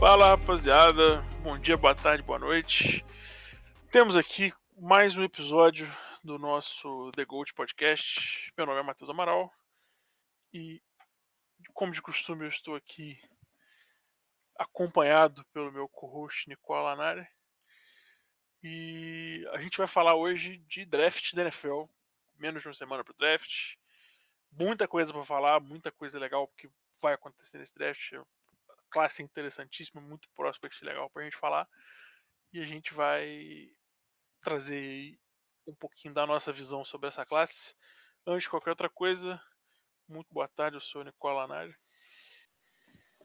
Fala rapaziada, bom dia, boa tarde, boa noite. Temos aqui mais um episódio do nosso The Gold Podcast. Meu nome é Matheus Amaral e, como de costume, eu estou aqui acompanhado pelo meu co-host Nicola Lanari. E a gente vai falar hoje de draft da NFL. Menos de uma semana para o draft. Muita coisa para falar, muita coisa legal que vai acontecer nesse draft classe interessantíssima, muito prospect legal para a gente falar. E a gente vai trazer um pouquinho da nossa visão sobre essa classe. Antes de qualquer outra coisa, muito boa tarde, eu sou o Nicola Nari.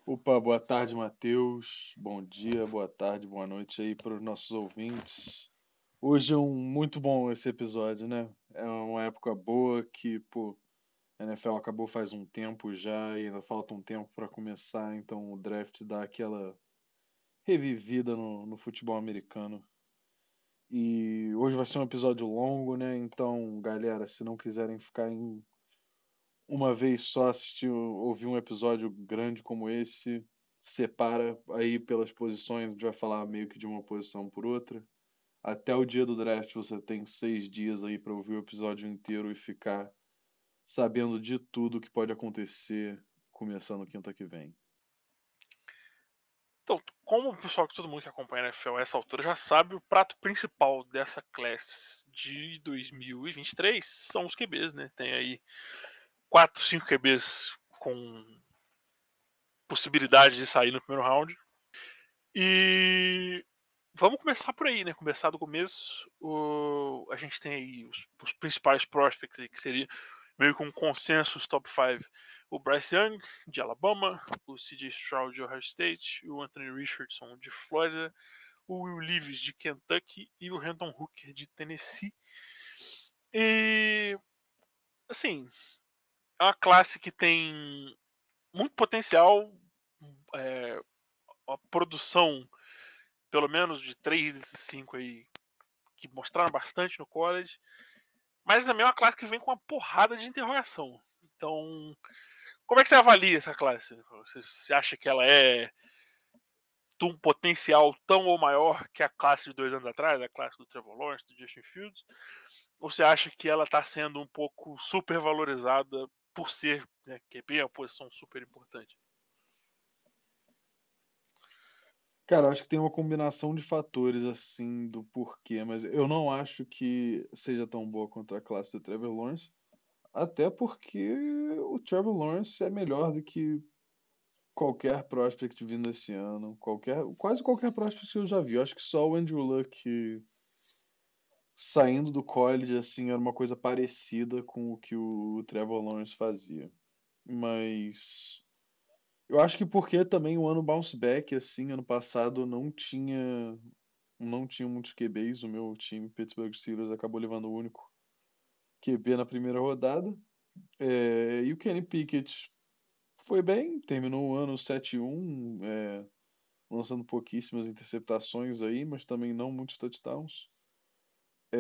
Opa, boa tarde, Matheus. Bom dia, boa tarde, boa noite aí para os nossos ouvintes. Hoje é um muito bom esse episódio, né? É uma época boa que, pô, a NFL acabou faz um tempo já e ainda falta um tempo para começar, então o draft dá aquela revivida no, no futebol americano. E hoje vai ser um episódio longo, né? Então, galera, se não quiserem ficar em uma vez só assistir, ouvir um episódio grande como esse, separa aí pelas posições, a gente vai falar meio que de uma posição por outra. Até o dia do draft você tem seis dias aí para ouvir o episódio inteiro e ficar sabendo de tudo que pode acontecer começando quinta que vem. Então, como o pessoal que todo mundo que acompanha a NFL a essa altura já sabe, o prato principal dessa classe de 2023 são os QBs, né? Tem aí 4, 5 QBs com possibilidade de sair no primeiro round. E vamos começar por aí, né? Começar do começo. O... A gente tem aí os, os principais prospects aí, que seria meio com um consenso top 5. O Bryce Young, de Alabama, o CJ Stroud, de Ohio State, o Anthony Richardson, de Florida, o Will Levis, de Kentucky e o Renton Hooker, de Tennessee. E, assim, é uma classe que tem muito potencial, é, a produção, pelo menos de três desses cinco aí, que mostraram bastante no college. Mas também é uma classe que vem com uma porrada de interrogação. Então, como é que você avalia essa classe? Você, acha que ela é de um potencial tão ou maior que a classe de dois anos atrás, a classe do Trevor Lawrence, do Justin Fields? Ou você acha que ela está sendo um pouco supervalorizada por ser né, QB, uma posição super importante? Cara, acho que tem uma combinação de fatores assim do porquê, mas eu não acho que seja tão boa quanto a classe do Trevor Lawrence, até porque o Trevor Lawrence é melhor do que qualquer prospect vindo esse ano, qualquer, quase qualquer prospect que eu já vi. Eu acho que só o Andrew Luck saindo do college assim era uma coisa parecida com o que o Trevor Lawrence fazia. Mas eu acho que porque também o ano bounce back, assim, ano passado não tinha não tinha muitos QBs, o meu time Pittsburgh Steelers acabou levando o único QB na primeira rodada. É, e o Kenny Pickett foi bem, terminou o ano 7-1, é, lançando pouquíssimas interceptações aí, mas também não muitos touchdowns. É,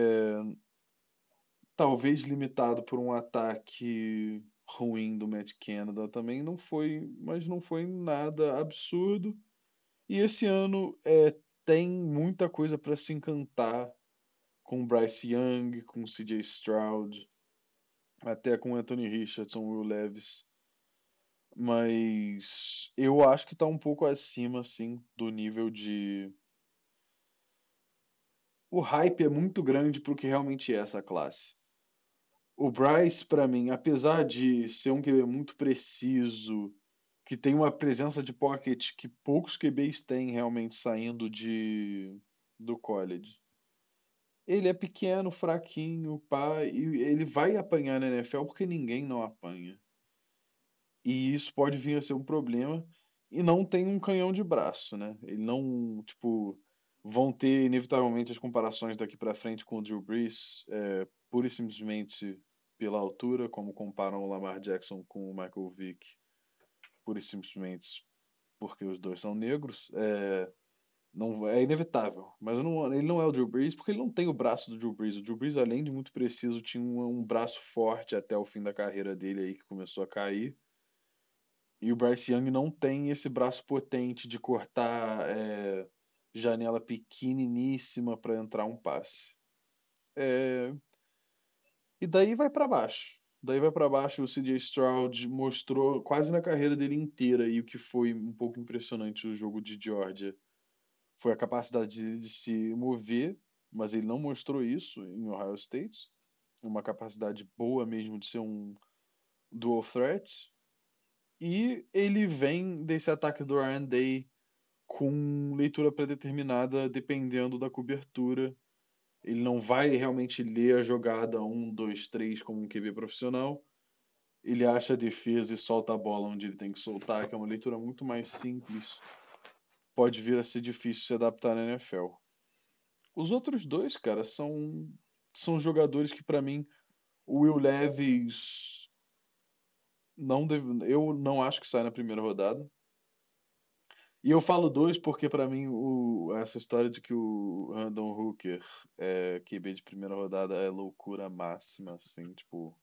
talvez limitado por um ataque ruim do Matt Canada também não foi, mas não foi nada absurdo. E esse ano é, tem muita coisa para se encantar com Bryce Young, com CJ Stroud, até com Anthony Richardson, Will Levis. Mas eu acho que está um pouco acima assim do nível de o hype é muito grande para o que realmente é essa classe o Bryce, para mim, apesar de ser um QB muito preciso, que tem uma presença de pocket que poucos QBs têm realmente saindo de do college. Ele é pequeno, fraquinho, pá, e ele vai apanhar na NFL porque ninguém não apanha. E isso pode vir a ser um problema. E não tem um canhão de braço, né? Ele não, tipo, vão ter inevitavelmente as comparações daqui para frente com o Drew Brees, é, pura e simplesmente pela altura, como comparam o Lamar Jackson com o Michael Vick, pura e simplesmente porque os dois são negros, é, não, é inevitável. Mas não, ele não é o Drew Brees porque ele não tem o braço do Drew Brees. O Drew Brees, além de muito preciso, tinha um, um braço forte até o fim da carreira dele aí que começou a cair. E o Bryce Young não tem esse braço potente de cortar é, janela pequeniníssima para entrar um passe. É... E daí vai para baixo. Daí vai para baixo o CJ Stroud mostrou quase na carreira dele inteira e o que foi um pouco impressionante no jogo de Georgia foi a capacidade dele de se mover, mas ele não mostrou isso em Ohio State. Uma capacidade boa mesmo de ser um dual threat. E ele vem desse ataque do Ryan Day com leitura predeterminada dependendo da cobertura ele não vai realmente ler a jogada 1, 2, 3 como um QB profissional. Ele acha a defesa e solta a bola onde ele tem que soltar, que é uma leitura muito mais simples. Pode vir a ser difícil se adaptar na NFL. Os outros dois, cara, são, são jogadores que, para mim, o Will Levis não deve, eu não acho que sai na primeira rodada. E eu falo dois porque, para mim, o, essa história de que o Randall Hooker é QB de primeira rodada é loucura máxima, assim, tipo.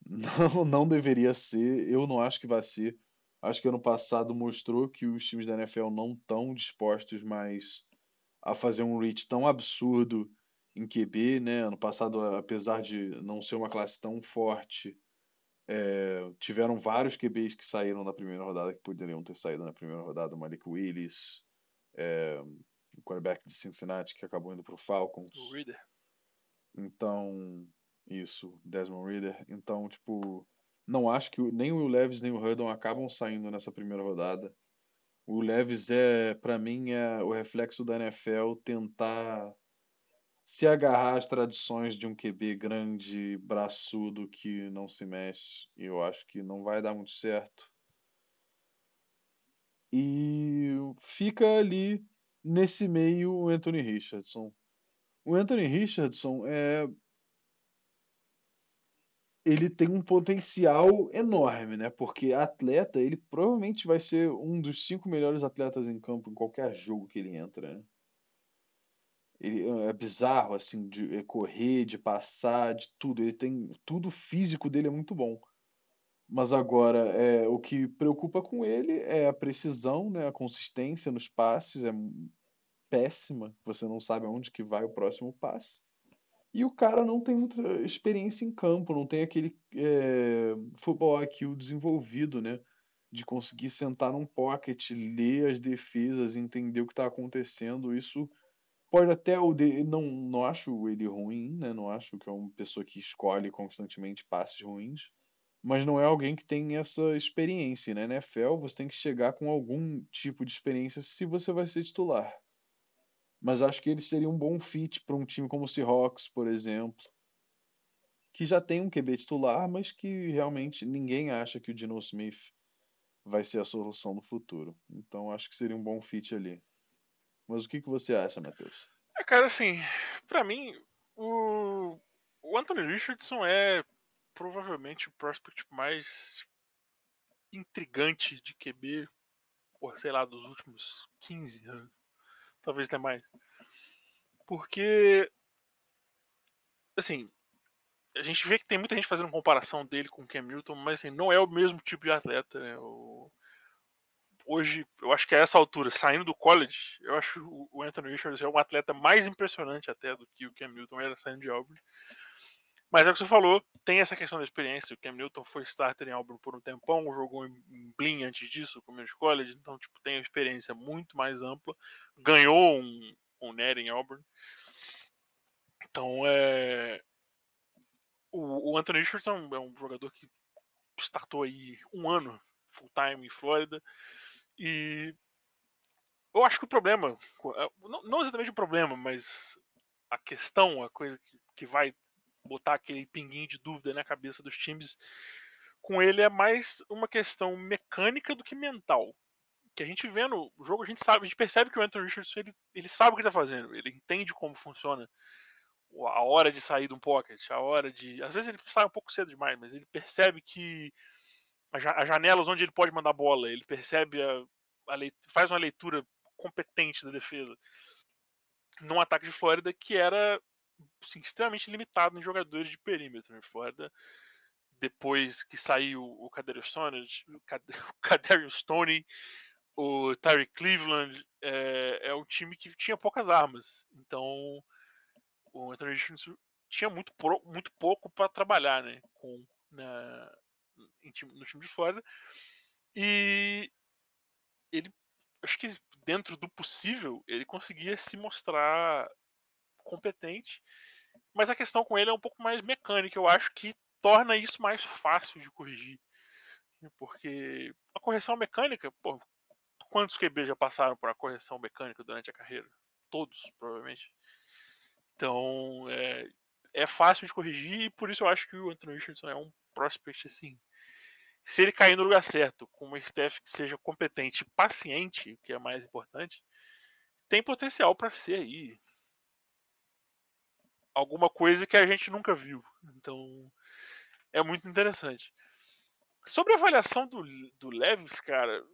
Não, não deveria ser. Eu não acho que vai ser. Acho que ano passado mostrou que os times da NFL não estão dispostos mais a fazer um reach tão absurdo em QB, né? Ano passado, apesar de não ser uma classe tão forte, é, tiveram vários QBs que saíram na primeira rodada que poderiam ter saído na primeira rodada. O Malik Willis, é, o quarterback de Cincinnati que acabou indo para o Falcons. O Reader. Então, isso, Desmond Reader. Então, tipo, não acho que nem o Will Levis nem o Hurdon acabam saindo nessa primeira rodada. O Levis é, para mim, é o reflexo da NFL tentar se agarrar às tradições de um QB grande, braçudo, que não se mexe, eu acho que não vai dar muito certo. E fica ali nesse meio o Anthony Richardson. O Anthony Richardson é ele tem um potencial enorme, né? Porque atleta, ele provavelmente vai ser um dos cinco melhores atletas em campo em qualquer jogo que ele entra, né? Ele é bizarro, assim, de é, correr, de passar, de tudo. Ele tem. Tudo físico dele é muito bom. Mas agora, é, o que preocupa com ele é a precisão, né, a consistência nos passes é péssima. Você não sabe aonde que vai o próximo passe. E o cara não tem muita experiência em campo, não tem aquele é, futebol IQ desenvolvido, né? De conseguir sentar num pocket, ler as defesas, entender o que está acontecendo. Isso pode até o não não acho ele ruim, né? Não acho que é uma pessoa que escolhe constantemente passes ruins, mas não é alguém que tem essa experiência, né? Na NFL você tem que chegar com algum tipo de experiência se você vai ser titular. Mas acho que ele seria um bom fit para um time como o Seahawks, por exemplo, que já tem um QB titular, mas que realmente ninguém acha que o Dino Smith vai ser a solução no futuro. Então acho que seria um bom fit ali. Mas o que, que você acha, Matheus? É, cara, assim, para mim, o, o Anthony Richardson é provavelmente o prospect mais intrigante de QB, por sei lá, dos últimos 15 anos. Talvez até mais. Porque, assim, a gente vê que tem muita gente fazendo comparação dele com o Cam Newton, mas assim, não é o mesmo tipo de atleta, né? O, hoje, eu acho que a essa altura, saindo do college, eu acho o Anthony Richards é um atleta mais impressionante até do que o Cam Newton era saindo de Auburn. Mas é o que você falou, tem essa questão da experiência. O Cam Newton foi starter em Auburn por um tempão, jogou em Blin antes disso, como de college, então tipo, tem uma experiência muito mais ampla. Ganhou um, um NER em Auburn. Então é. O, o Anthony Richardson é um jogador que startou aí um ano full time em Flórida e eu acho que o problema, é, não exatamente o problema, mas a questão, a coisa que, vai botar aquele pinguinho de dúvida na cabeça dos times com ele é mais uma questão mecânica do que mental. Que a gente vê no jogo, a gente sabe, a gente percebe que o Anthony Richardson ele, ele sabe o que está fazendo, ele entende como funciona a hora de sair de um pocket, a hora de. Às vezes ele sai um pouco cedo demais, mas ele percebe que as janelas onde ele pode mandar bola, ele percebe a, a leitura, faz uma leitura competente da defesa num ataque de Flórida que era assim, extremamente limitado em jogadores de perímetro. Né? Flórida depois que saiu o Kadarius Stone, o Kadarius Stone, o Tyreek Cleveland, é, é um time que tinha poucas armas. Então, o Anthony Richardson tinha muito, muito pouco para trabalhar né, com, na, no time de Flórida. E ele, acho que dentro do possível, ele conseguia se mostrar competente. Mas a questão com ele é um pouco mais mecânica. Eu acho que torna isso mais fácil de corrigir. Porque a correção mecânica, pô, quantos QB já passaram por a correção mecânica durante a carreira? Todos, provavelmente. Então, é, é fácil de corrigir e por isso eu acho que o Anthony Richardson é um prospect assim. Se ele cair no lugar certo, com uma staff que seja competente e paciente, que é mais importante, tem potencial para ser aí alguma coisa que a gente nunca viu. Então, é muito interessante. Sobre a avaliação do, do Levis, cara,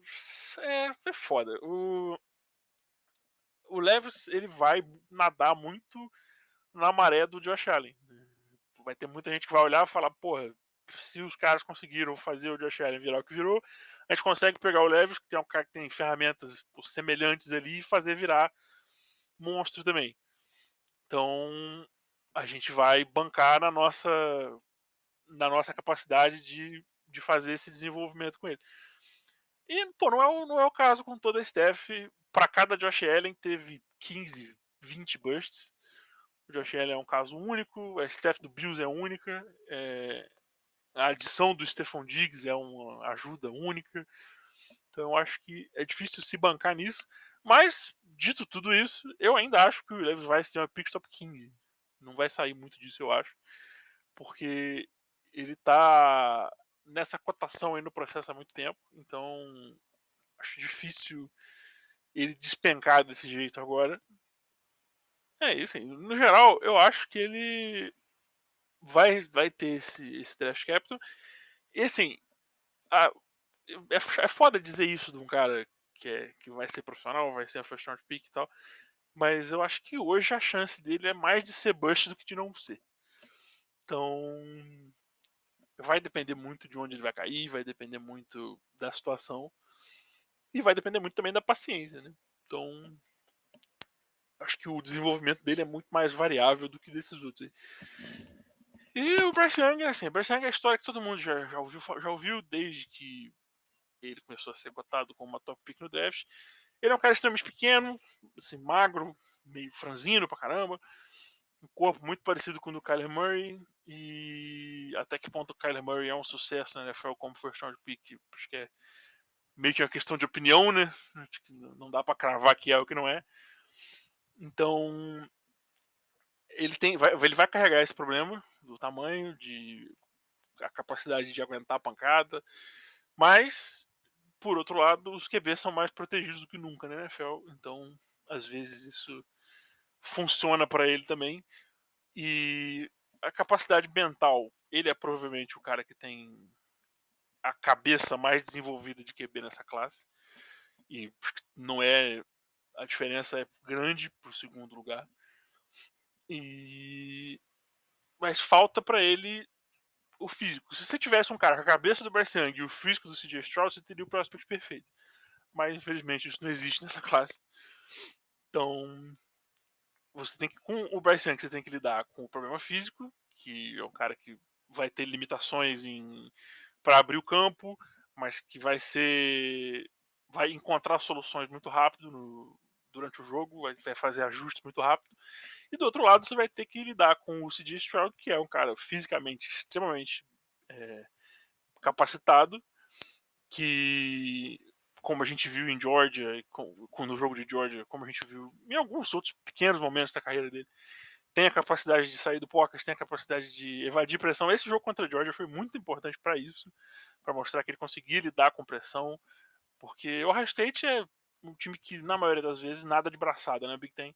é, é foda. O, o Levis ele vai nadar muito na maré do Josh Allen. Vai ter muita gente que vai olhar e falar, porra, se os caras conseguiram fazer o Josh Allen virar o que virou, a gente consegue pegar o Levis, que tem um cara que tem ferramentas semelhantes ali, e fazer virar monstro também. Então a gente vai bancar na nossa na nossa capacidade de, de fazer esse desenvolvimento com ele. E, pô, não é, o, não é o caso com toda a staff. Para cada Josh Allen teve 15, 20 bursts. O Josh Allen é um caso único, a staff do Bills é única, é, a adição do Stephon Diggs é uma ajuda única. Então eu acho que é difícil se bancar nisso. Mas, dito tudo isso, eu ainda acho que o Levis vai ser uma pick top 15. Não vai sair muito disso, eu acho. Porque ele tá nessa cotação aí no processo há muito tempo. Então, acho difícil ele despencar desse jeito agora. É isso, assim, no geral, eu acho que ele vai, vai ter esse, esse trash capital. E assim, a, é, é foda dizer isso de um cara que, é, que vai ser profissional, vai ser a first round pick e tal. Mas eu acho que hoje a chance dele é mais de ser bust do que de não ser. Então, vai depender muito de onde ele vai cair, vai depender muito da situação. E vai depender muito também da paciência, né? Então, acho que o desenvolvimento dele é muito mais variável do que desses outros. E o Bryce Young, assim, o Bryce Young é a história que todo mundo já, já, ouviu, já ouviu desde que ele começou a ser cotado como uma top pick no draft. Ele é um cara extremamente pequeno, assim, magro, meio franzino pra caramba. Um corpo muito parecido com o do Kyler Murray. E até que ponto o Kyler Murray é um sucesso na NFL como first round pick, acho que é meio que uma questão de opinião, né? Acho que não dá para cravar que é o que não é. Então, ele tem, vai, ele vai carregar esse problema do tamanho, de a capacidade de aguentar a pancada, mas por outro lado, os QBs são mais protegidos do que nunca na NFL, então às vezes isso funciona para ele também. E a capacidade mental, ele é provavelmente o cara que tem a cabeça mais desenvolvida de QB nessa classe. E não é a diferença é grande para o segundo lugar. E mas falta para ele o físico. Se você tivesse um cara com a cabeça do Young e o físico do CJ Stroud, você teria o prospect perfeito. Mas infelizmente isso não existe nessa classe. Então, você tem que com o Bryce Young você tem que lidar com o problema físico, que é um cara que vai ter limitações em para abrir o campo, mas que vai ser vai encontrar soluções muito rápido no, durante o jogo, vai fazer ajustes muito rápido. E do outro lado, você vai ter que lidar com o CJ Stroud, que é um cara fisicamente extremamente é, capacitado, que, como a gente viu em Georgia, com, no jogo de Georgia, como a gente viu em alguns outros pequenos momentos da carreira dele, tem a capacidade de sair do pocket, tem a capacidade de evadir pressão. Esse jogo contra a Georgia foi muito importante para isso, para mostrar que ele conseguia lidar com pressão, porque o Ohio State é um time que, na maioria das vezes, nada de braçada, né, Big Ten.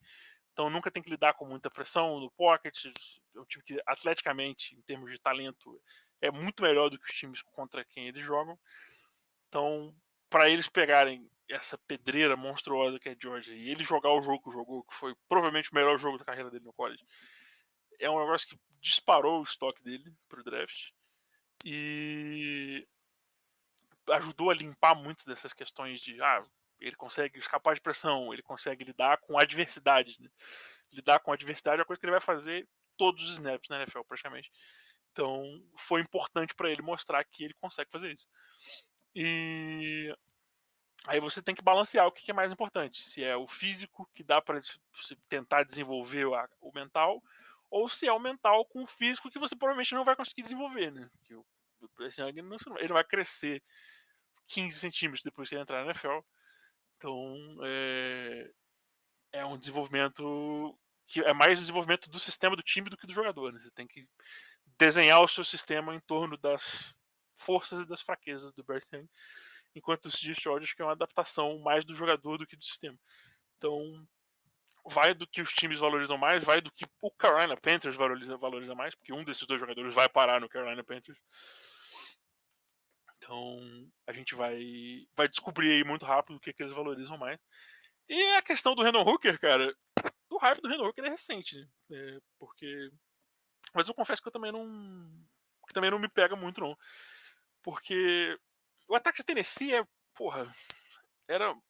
Então nunca tem que lidar com muita pressão no pocket. É um time que atleticamente, em termos de talento, é muito melhor do que os times contra quem eles jogam. Então, para eles pegarem essa pedreira monstruosa que é Georgia e ele jogar o jogo que jogou, que foi provavelmente o melhor jogo da carreira dele no college, é um negócio que disparou o estoque dele pro draft. E ajudou a limpar muitas dessas questões de ah, ele consegue escapar de pressão, ele consegue lidar com adversidade. Né? Lidar com adversidade é a coisa que ele vai fazer todos os snaps na NFL, praticamente. Então, foi importante para ele mostrar que ele consegue fazer isso. E aí você tem que balancear o que é mais importante. Se é o físico, que dá para tentar desenvolver o mental, ou se é o mental com o físico que você provavelmente não vai conseguir desenvolver, né? Que o Bryce Young não, ele vai crescer 15 centímetros depois que ele entrar na NFL. Então, é, é um desenvolvimento que é mais o desenvolvimento do sistema do time do que do jogador. Né? Você tem que desenhar o seu sistema em torno das forças e das fraquezas do Young, enquanto o Stroud acho que é uma adaptação mais do jogador do que do sistema. Então, vai do que os times valorizam mais, vai do que o Carolina Panthers valoriza, valoriza mais, porque um desses dois jogadores vai parar no Carolina Panthers. Então a gente vai, vai descobrir aí muito rápido o que, que eles valorizam mais. E a questão do Renan Hooker, cara, o hype do Renan Hooker é recente, né? É, porque. Mas eu confesso que eu também não. Que também não me pega muito, não. Porque o ataque de Tennessee é. Porra. Era um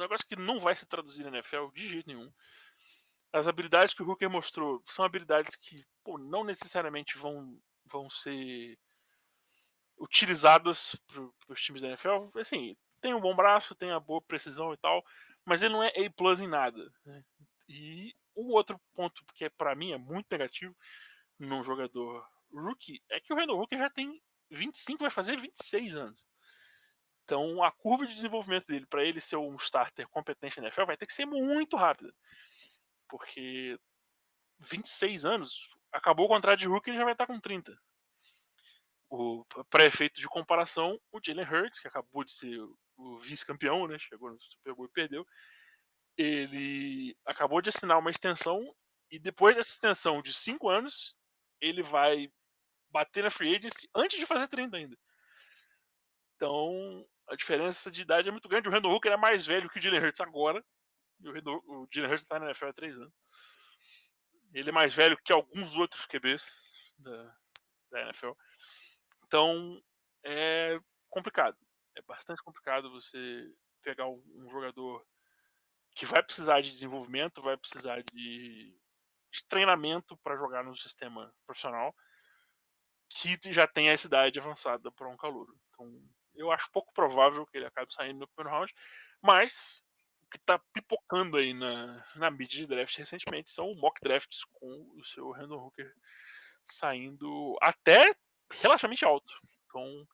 negócio que não vai se traduzir na NFL de jeito nenhum. As habilidades que o Hooker mostrou são habilidades que pô, não necessariamente vão, vão ser utilizadas para os times da NFL. Assim, tem um bom braço, tem a boa precisão e tal, mas ele não é A plus em nada. Né? E o outro ponto que é, para mim é muito negativo num jogador rookie é que o Randall Hooker já tem 25, vai fazer 26 anos. Então a curva de desenvolvimento dele para ele ser um starter competente na NFL vai ter que ser muito rápida. Porque 26 anos, acabou o contrato de rookie e já vai estar com 30 o pré-efeito de comparação, o Jalen Hurts, que acabou de ser o vice-campeão, né? Chegou no Super Bowl e perdeu. Ele acabou de assinar uma extensão e depois dessa extensão de 5 anos, ele vai bater na free agency antes de fazer 30 ainda. Então, a diferença de idade é muito grande. O Randall Hooker é mais velho que o Jalen Hurts agora. E o, o Jalen Hurts está na NFL há 3 anos. Ele é mais velho que alguns outros QBs da, da NFL. Então é complicado. É bastante complicado você pegar um jogador que vai precisar de desenvolvimento, vai precisar de, de treinamento para jogar no sistema profissional, que já tem essa idade avançada para um calor. Então, eu acho pouco provável que ele acabe saindo no primeiro round, mas o que está pipocando aí na, na mídia de draft recentemente são mock drafts com o seu Randall Hooker saindo até relativamente alto. Então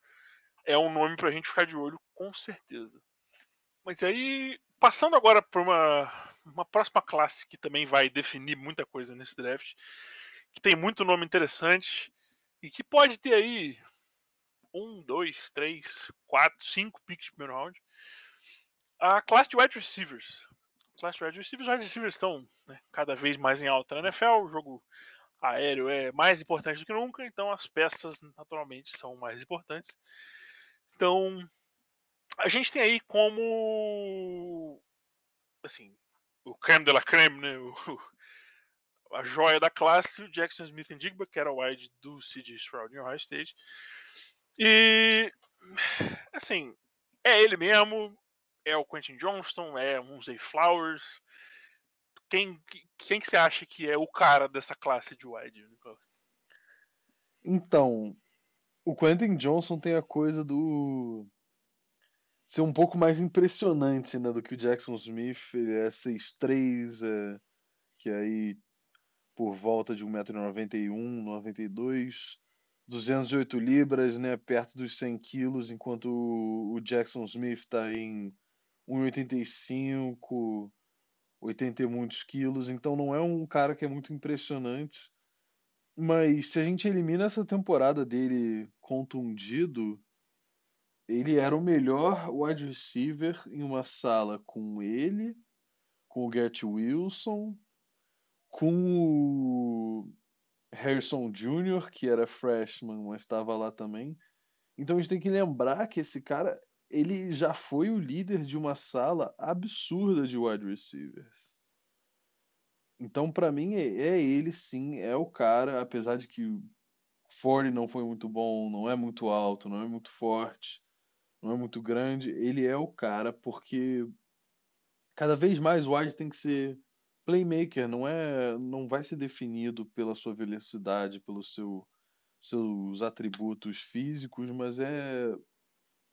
é um nome para a gente ficar de olho com certeza. Mas aí, passando agora para uma, uma próxima classe que também vai definir muita coisa nesse draft, que tem muito nome interessante e que pode ter aí um, dois, três, quatro, cinco picks de primeiro round. A classe de wide receivers. A classe de wide receivers, wide receivers estão né, cada vez mais em alta na NFL. O jogo aéreo é mais importante do que nunca, então as peças naturalmente são mais importantes. Então, a gente tem aí como assim, o creme de la creme, né? O, a joia da classe, o Jackson Smith and Jigba, que era o wide do CG Stroud em Ohio State. E assim, é ele mesmo, é o Quentin Johnston, é um Zay Flowers, quem, quem que você acha que é o cara dessa classe de wide? Então, o Quentin Johnson tem a coisa do ser um pouco mais impressionante né, do que o Jackson Smith. Ele é 6'3", é, que aí por volta de 1,91m, 92 208 libras, né, perto dos 100 quilos, enquanto o Jackson Smith está em 1,85 80 e muitos quilos, então não é um cara que é muito impressionante. Mas se a gente elimina essa temporada dele contundido, ele era o melhor wide receiver em uma sala com ele, com o Gert Wilson, com o Harrison Jr., que era freshman, mas estava lá também. Então a gente tem que lembrar que esse cara ele já foi o líder de uma sala absurda de wide receivers. Então, para mim, é, é, ele sim, é o cara, apesar de que Ford não foi muito bom, não é muito alto, não é muito forte, não é muito grande. Ele é o cara porque cada vez mais o wide tem que ser playmaker, não é, não vai ser definido pela sua velocidade, pelos seu, seus atributos físicos, mas é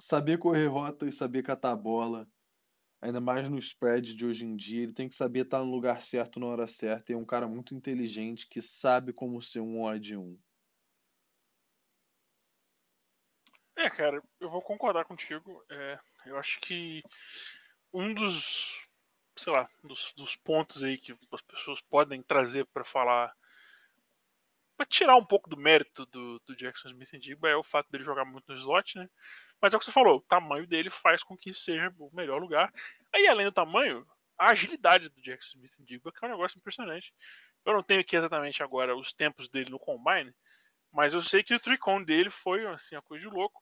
saber correr rota e saber catar a bola. Ainda mais no spread de hoje em dia, ele tem que saber estar no lugar certo na hora certa. E é um cara muito inteligente que sabe como ser um wide 1. É, cara, eu vou concordar contigo. É, eu acho que um dos, sei lá, dos, dos pontos aí que as pessoas podem trazer para falar, para tirar um pouco do mérito do, do Jackson Smith Digba é o fato dele jogar muito no slot, né? Mas é o que você falou, o tamanho dele faz com que seja o melhor lugar. Aí, além do tamanho, a agilidade do Jackson Smith Digba, que é um negócio impressionante. Eu não tenho aqui exatamente agora os tempos dele no Combine, mas eu sei que o tricon dele foi assim, uma coisa de louco.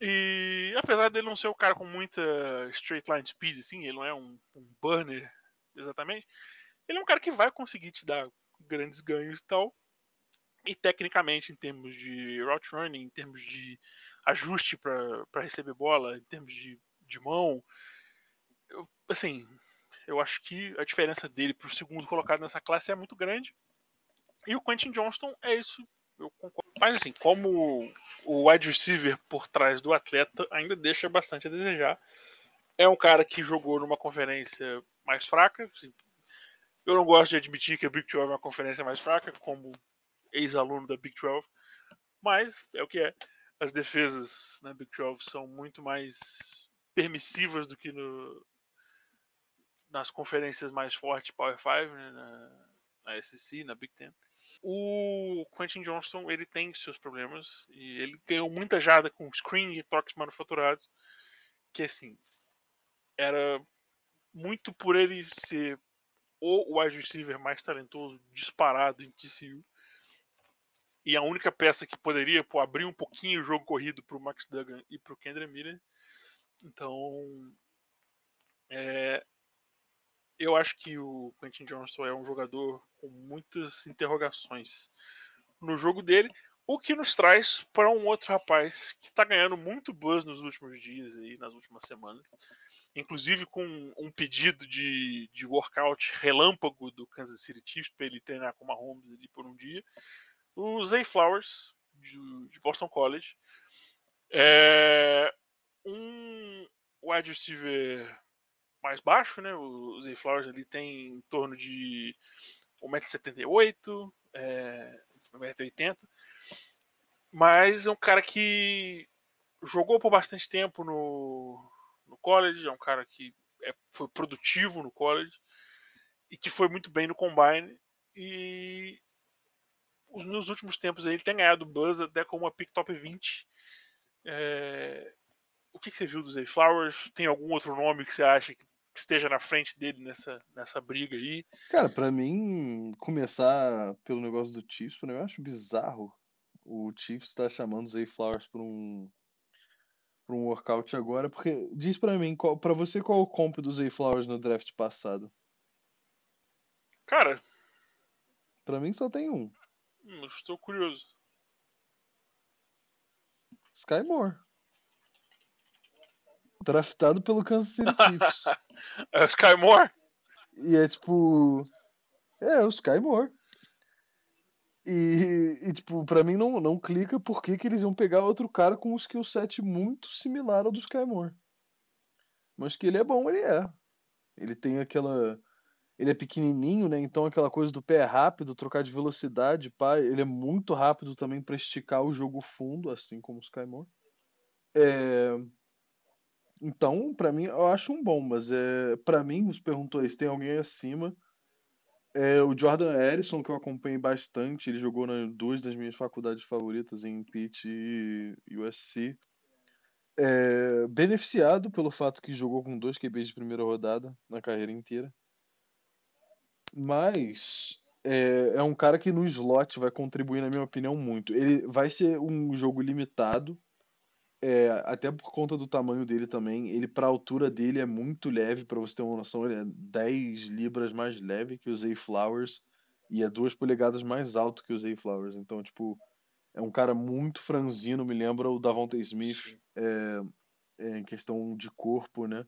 E apesar dele não ser o cara com muita straight line speed, assim, ele não é um, um burner exatamente, ele é um cara que vai conseguir te dar grandes ganhos e tal. E tecnicamente, em termos de route running, em termos de ajuste para receber bola, em termos de, de mão. Eu, assim, eu acho que a diferença dele para o segundo colocado nessa classe é muito grande. E o Quentin Johnston é isso, eu concordo. Mas assim, como o wide receiver por trás do atleta ainda deixa bastante a desejar. É um cara que jogou numa conferência mais fraca. Assim, eu não gosto de admitir que a Big 12 é uma conferência mais fraca, como ex-aluno da Big 12, mas é o que é as defesas na Big 12 são muito mais permissivas do que no, nas conferências mais fortes Power 5, né, na, na SEC, na Big Ten. O Quentin Johnston ele tem seus problemas e ele ganhou muita jada com screen e toques manufaturados, que assim era muito por ele ser o wide receiver mais talentoso disparado em TCU e a única peça que poderia pô, abrir um pouquinho o jogo corrido para o Max Duggan e para o Kendra Miller. Então, é, eu acho que o Quentin Johnston é um jogador com muitas interrogações no jogo dele, o que nos traz para um outro rapaz que está ganhando muito buzz nos últimos dias e nas últimas semanas, inclusive com um pedido de, de workout relâmpago do Kansas City Chiefs para ele treinar com Mahomes ali por um dia o Zay Flowers, de, de Boston College. É um wide receiver mais baixo, né? O Zay Flowers ele tem em torno de 1,78m, é, 1,80m. Mas é um cara que jogou por bastante tempo no, no college, é um cara que é, foi produtivo no college e que foi muito bem no combine. E nos últimos tempos ele tem ganhado buzz até com uma pick top 20. É... O que, que, você viu do Zay Flowers? Tem algum outro nome que você acha que esteja na frente dele nessa, nessa briga aí? Cara, para mim, começar pelo negócio do Chiefs, eu acho bizarro o Chiefs estar tá chamando o Zay Flowers para um para um workout agora, porque diz para mim, para você qual o comp do Zay Flowers no draft passado? Cara, para mim só tem um. Hum, estou curioso. Sky Moore. Draftado pelo Kansas City Chiefs. é o Sky Moore? E é tipo. É, o Sky Moore. E, e, tipo, pra mim não, não clica porque que eles iam pegar outro cara com um skill set muito similar ao do Sky Moore. Mas que ele é bom, ele é. Ele tem aquela ele é pequenininho, né? Então aquela coisa do pé é rápido, trocar de velocidade, pá, ele é muito rápido também para esticar o jogo fundo, assim como o Skymore. É... Então, para mim, eu acho um bom, mas é para mim, você perguntou aí se tem alguém acima. É o Jordan Harrison, que eu acompanhei bastante, ele jogou nas duas das minhas faculdades favoritas, em Pitt e USC. É, beneficiado pelo fato que jogou com dois QBs de primeira rodada na carreira inteira. Mas é, é, um cara que no slot vai contribuir, na minha opinião, muito. Ele vai ser um jogo limitado, é, até por conta do tamanho dele também. Ele, para a altura dele, é muito leve, para você ter uma noção. Ele é 10 libras mais leve que o Zay Flowers e é 2 polegadas mais alto que o Zay Flowers. Então, tipo, É um cara muito franzino, me lembra o Davonta Smith é, é, em questão de corpo, né?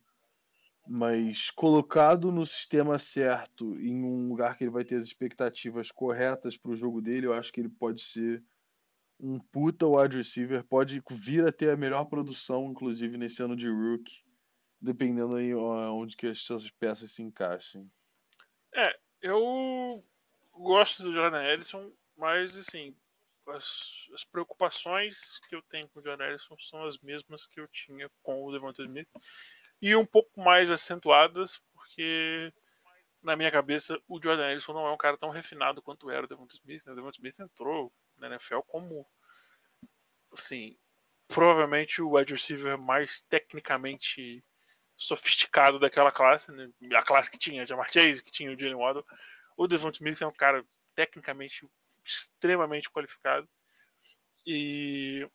Mas colocado no sistema certo, em um lugar que ele vai ter as expectativas corretas para o jogo dele, eu acho que ele pode ser um puta wide receiver, pode vir a ter a melhor produção, inclusive nesse ano de rookie, dependendo aí onde que as suas peças se encaixem. É, eu gosto do Jordan Ellison, mas assim, as, as, preocupações que eu tenho com o Jordan Ellison são as mesmas que eu tinha com o Devonta Smith e um pouco mais acentuadas, porque na minha cabeça o Jordan Ellison não é um cara tão refinado quanto era o Devonta Smith. Né? O Devonta Smith entrou na NFL como, assim, provavelmente o wide receiver mais tecnicamente sofisticado daquela classe, né? a classe que tinha Jamar Chase, que tinha o Jalen Waddle. O Devonta Smith é um cara tecnicamente extremamente qualificado e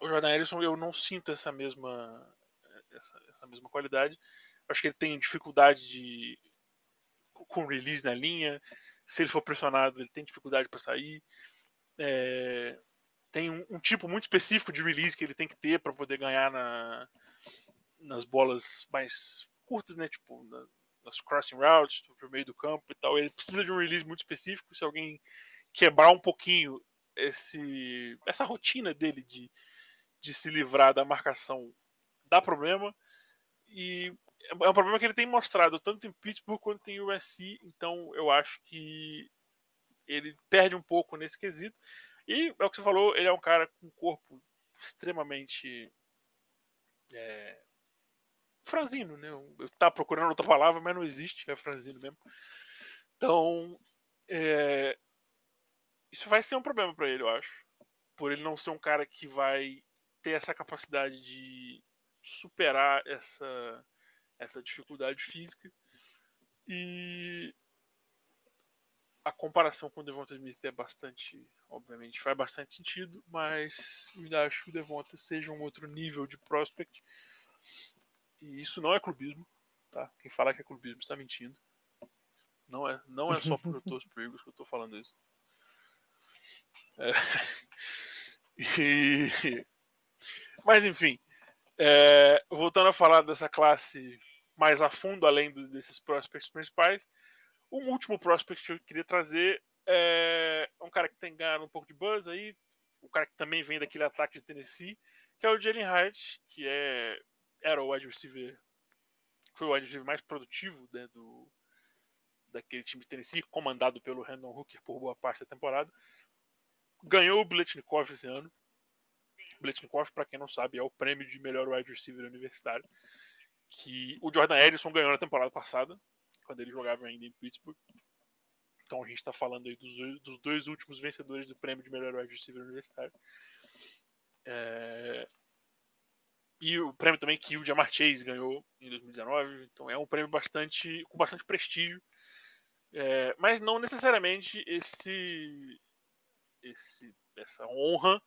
o Jordan Ellison eu não sinto essa mesma essa, essa mesma qualidade. Acho que ele tem dificuldade de com release na linha. Se ele for pressionado, ele tem dificuldade para sair. É, tem um, um, tipo muito específico de release que ele tem que ter para poder ganhar na, nas bolas mais curtas, né? Tipo, na, nas crossing routes, pro meio do campo e tal. Ele precisa de um release muito específico. Se alguém quebrar um pouquinho esse, essa rotina dele de, de se livrar da marcação dá problema. E é um problema que ele tem mostrado tanto em Pittsburgh quanto em USC, então eu acho que ele perde um pouco nesse quesito. E é o que você falou, ele é um cara com um corpo extremamente é, franzino, né? Eu tava procurando outra palavra, mas não existe, é franzino mesmo. Então, é, isso vai ser um problema para ele, eu acho. Por ele não ser um cara que vai ter essa capacidade de superar essa, essa dificuldade física. E a comparação com o Devonta Smith é bastante, obviamente, faz bastante sentido, mas eu ainda acho que o Devonta seja um outro nível de prospect. E isso não é clubismo, tá? Quem fala que é clubismo está mentindo. Não é, não é só por eu torço pro Eagles que eu tô falando isso. É. E... Mas enfim, é, voltando a falar dessa classe mais a fundo, além desses prospects principais, um último prospect que eu queria trazer é um cara que tem ganhado um pouco de buzz aí, um cara que também vem daquele ataque de Tennessee, que é o Jalen Hyde, que é, era o wide receiver, foi o wide receiver mais produtivo né, do, daquele time de Tennessee, comandado pelo Randall Hooker por boa parte da temporada. Ganhou o Biletnikov esse ano, Blitznikoff, para quem não sabe, é o prêmio de melhor wide receiver universitário que o Jordan Edison ganhou na temporada passada, quando ele jogava ainda em Pittsburgh. Então a gente está falando aí dos, dos, dois últimos vencedores do prêmio de melhor wide receiver universitário. É... E o prêmio também que o Jamar Chase ganhou em 2019. Então é um prêmio bastante com bastante prestígio. É... Mas não necessariamente esse, esse essa honra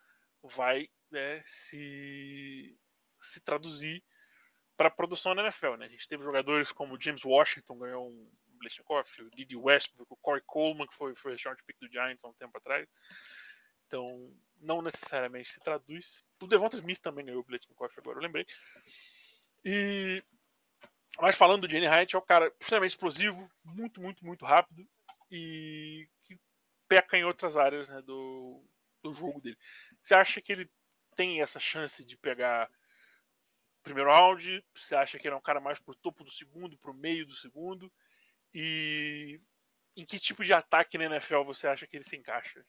vai né, se, se traduzir para a produção na NFL. Né? A gente teve jogadores como James Washington, ganhou um Blechnikov, o Didi Westbrook, o Corey Coleman, que foi, foi short pick do Giants há um tempo atrás. Então, não necessariamente se traduz. O Devonta Smith também ganhou o Blechnikov, agora eu lembrei. E mas falando do Jenny Hyatt, é um cara extremamente explosivo, muito, muito, muito rápido e que peca em outras áreas né, do, do jogo dele. Você acha que ele tem essa chance de pegar primeiro round? Você acha que ele é um cara mais pro topo do segundo, pro meio do segundo? E em que tipo de ataque na NFL você acha que ele se encaixa?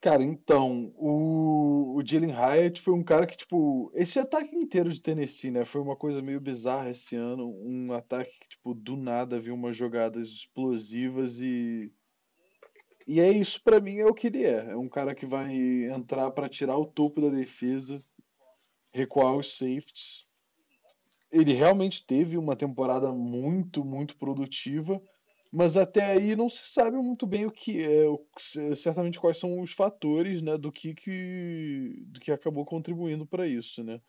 Cara, então, o, o Jalen Hyatt foi um cara que, tipo, esse ataque inteiro de Tennessee, né, foi uma coisa meio bizarra esse ano, um ataque que, tipo, do nada viu umas jogadas explosivas e e é isso para mim é o que ele é. É um cara que vai entrar para tirar o topo da defesa, recuar os safeties. Ele realmente teve uma temporada muito, muito produtiva, mas até aí não se sabe muito bem o que é, certamente quais são os fatores, né, do que, que do que acabou contribuindo para isso, né?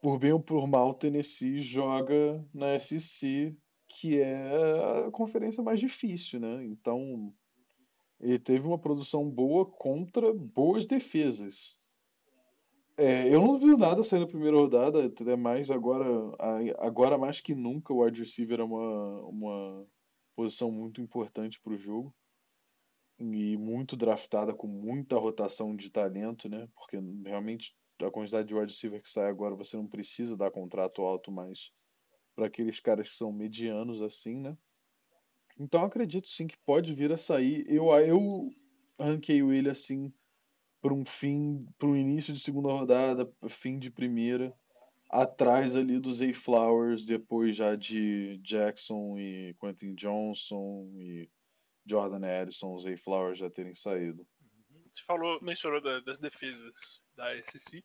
Por bem ou por mal, Tennessee joga na SEC que é a conferência mais difícil, né? Então, ele teve uma produção boa contra boas defesas. É, eu não vi nada sair na primeira rodada, até mais agora, agora mais que nunca o wide receiver é uma, uma posição muito importante para o jogo e muito draftada com muita rotação de talento, né? Porque realmente a quantidade de wide receiver que sai agora você não precisa dar contrato alto mais para aqueles caras que são medianos assim, né? Então acredito sim que pode vir a sair. Eu eu ele assim para um fim, para um início de segunda rodada, fim de primeira, atrás ali do Zay Flowers, depois já de Jackson e Quentin Johnson e Jordan Addison, Zay Flowers já terem saído. Você falou, mencionou das defesas da SEC.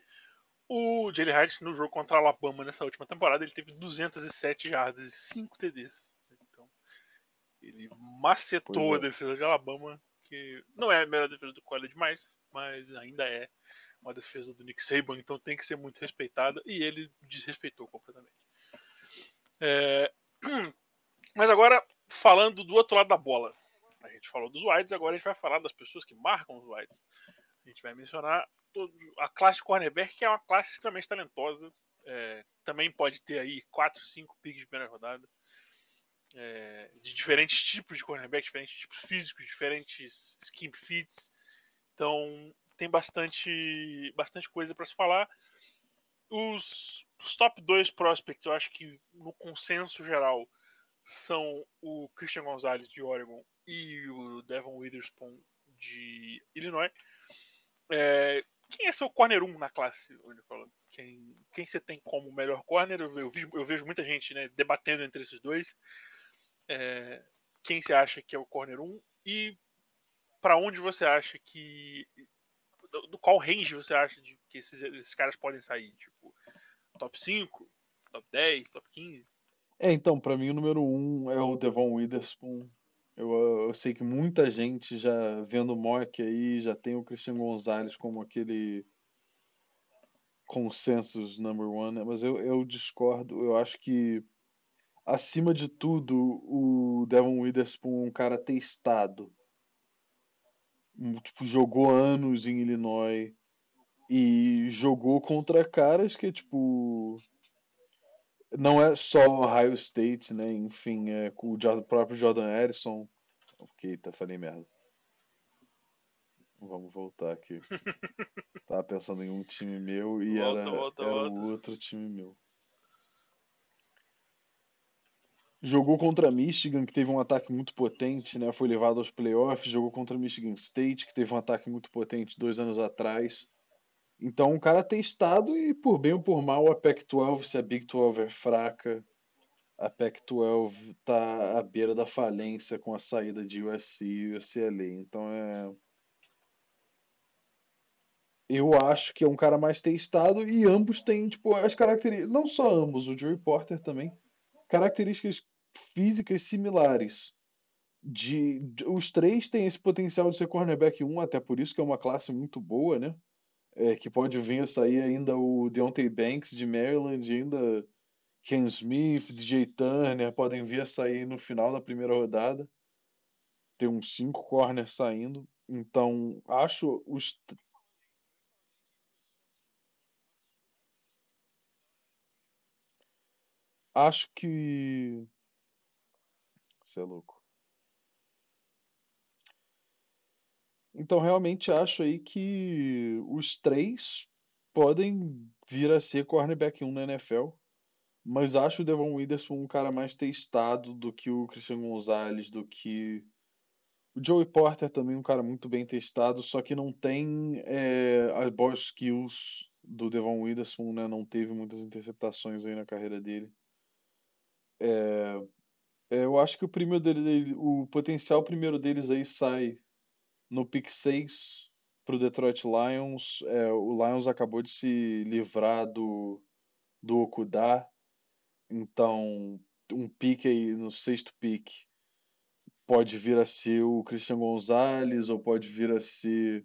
O Jalen Hurts no jogo contra a Alabama nessa última temporada, ele teve 207 jardas e 5 TDs. Ele macetou é. a defesa de Alabama, que não é a melhor defesa do college mais, mas ainda é uma defesa do Nick Saban, então tem que ser muito respeitada e ele desrespeitou completamente. É... Mas agora, falando do outro lado da bola, a gente falou dos wides, agora a gente vai falar das pessoas que marcam os wides. A gente vai mencionar todo, a classe cornerback, que é uma classe extremamente talentosa. É, também pode ter aí 4, 5 picks de primeira rodada. É, de diferentes tipos de cornerback, diferentes tipos físicos, diferentes scheme fits. Então tem bastante, bastante coisa para se falar. Os, os, top 2 prospects, eu acho que no consenso geral, são o Christian Gonzalez de Oregon e o Devon Witherspoon de Illinois. É, quem é seu corner 1 na classe, Nicola? Quem, quem você tem como melhor corner? Eu, eu, eu vejo muita gente né, debatendo entre esses dois. É, quem você acha que é o corner 1 e para onde você acha que. Do, do, qual range você acha de que esses, esses caras podem sair? Tipo, top 5, top 10, top 15? É, então, para mim o número 1 é o Devon Witherspoon. Eu, eu, sei que muita gente já vendo o mock aí já tem o Christian Gonzalez como aquele consensus number one, né? mas eu, eu discordo. Eu acho que acima de tudo o Devon Witherspoon é um cara testado tipo, jogou anos em Illinois e jogou contra caras que, tipo, não é só Ohio State, né? Enfim, é com o próprio Jordan Harrison. Ok, tá, falei merda. Vamos voltar aqui. Tava pensando em um time meu e volta, era, volta, era volta. outro time meu. Jogou contra Michigan, que teve um ataque muito potente, né? Foi levado aos playoffs. Jogou contra Michigan State, que teve um ataque muito potente dois anos atrás. Então, um cara testado e, por bem ou por mal, a Pac-12, se a Big 12 é fraca, a Pac-12 está à beira da falência com a saída de USC e UCLA. Então, é... Eu acho que é um cara mais testado e ambos têm, tipo, as características... Não só ambos, o Joey Porter também. Características físicas similares. De, de, os três têm esse potencial de ser cornerback 1, até por isso que é uma classe muito boa, né? É, que pode vir a sair ainda o Deontay Banks de Maryland, ainda Ken Smith, DJ Turner, podem vir a sair no final da primeira rodada. Tem uns cinco corners saindo. Então, acho os. Acho que você é louco. Então, realmente acho aí que os três podem vir a ser cornerback 1 na NFL. Mas acho o Devon Witherspoon um cara mais testado do que o Christian Gonzalez, do que o Joey Porter também um cara muito bem testado, só que não tem é, as boas skills do Devon Witherspoon, né? Não teve muitas interceptações aí na carreira dele. É, é, eu acho que o primeiro dele, o potencial primeiro deles aí sai no pick 6 pro Detroit Lions. É, o Lions acabou de se livrar do, do Okuda. Então, um pick aí no sexto pick pode vir a ser o Christian Gonzalez ou pode vir a ser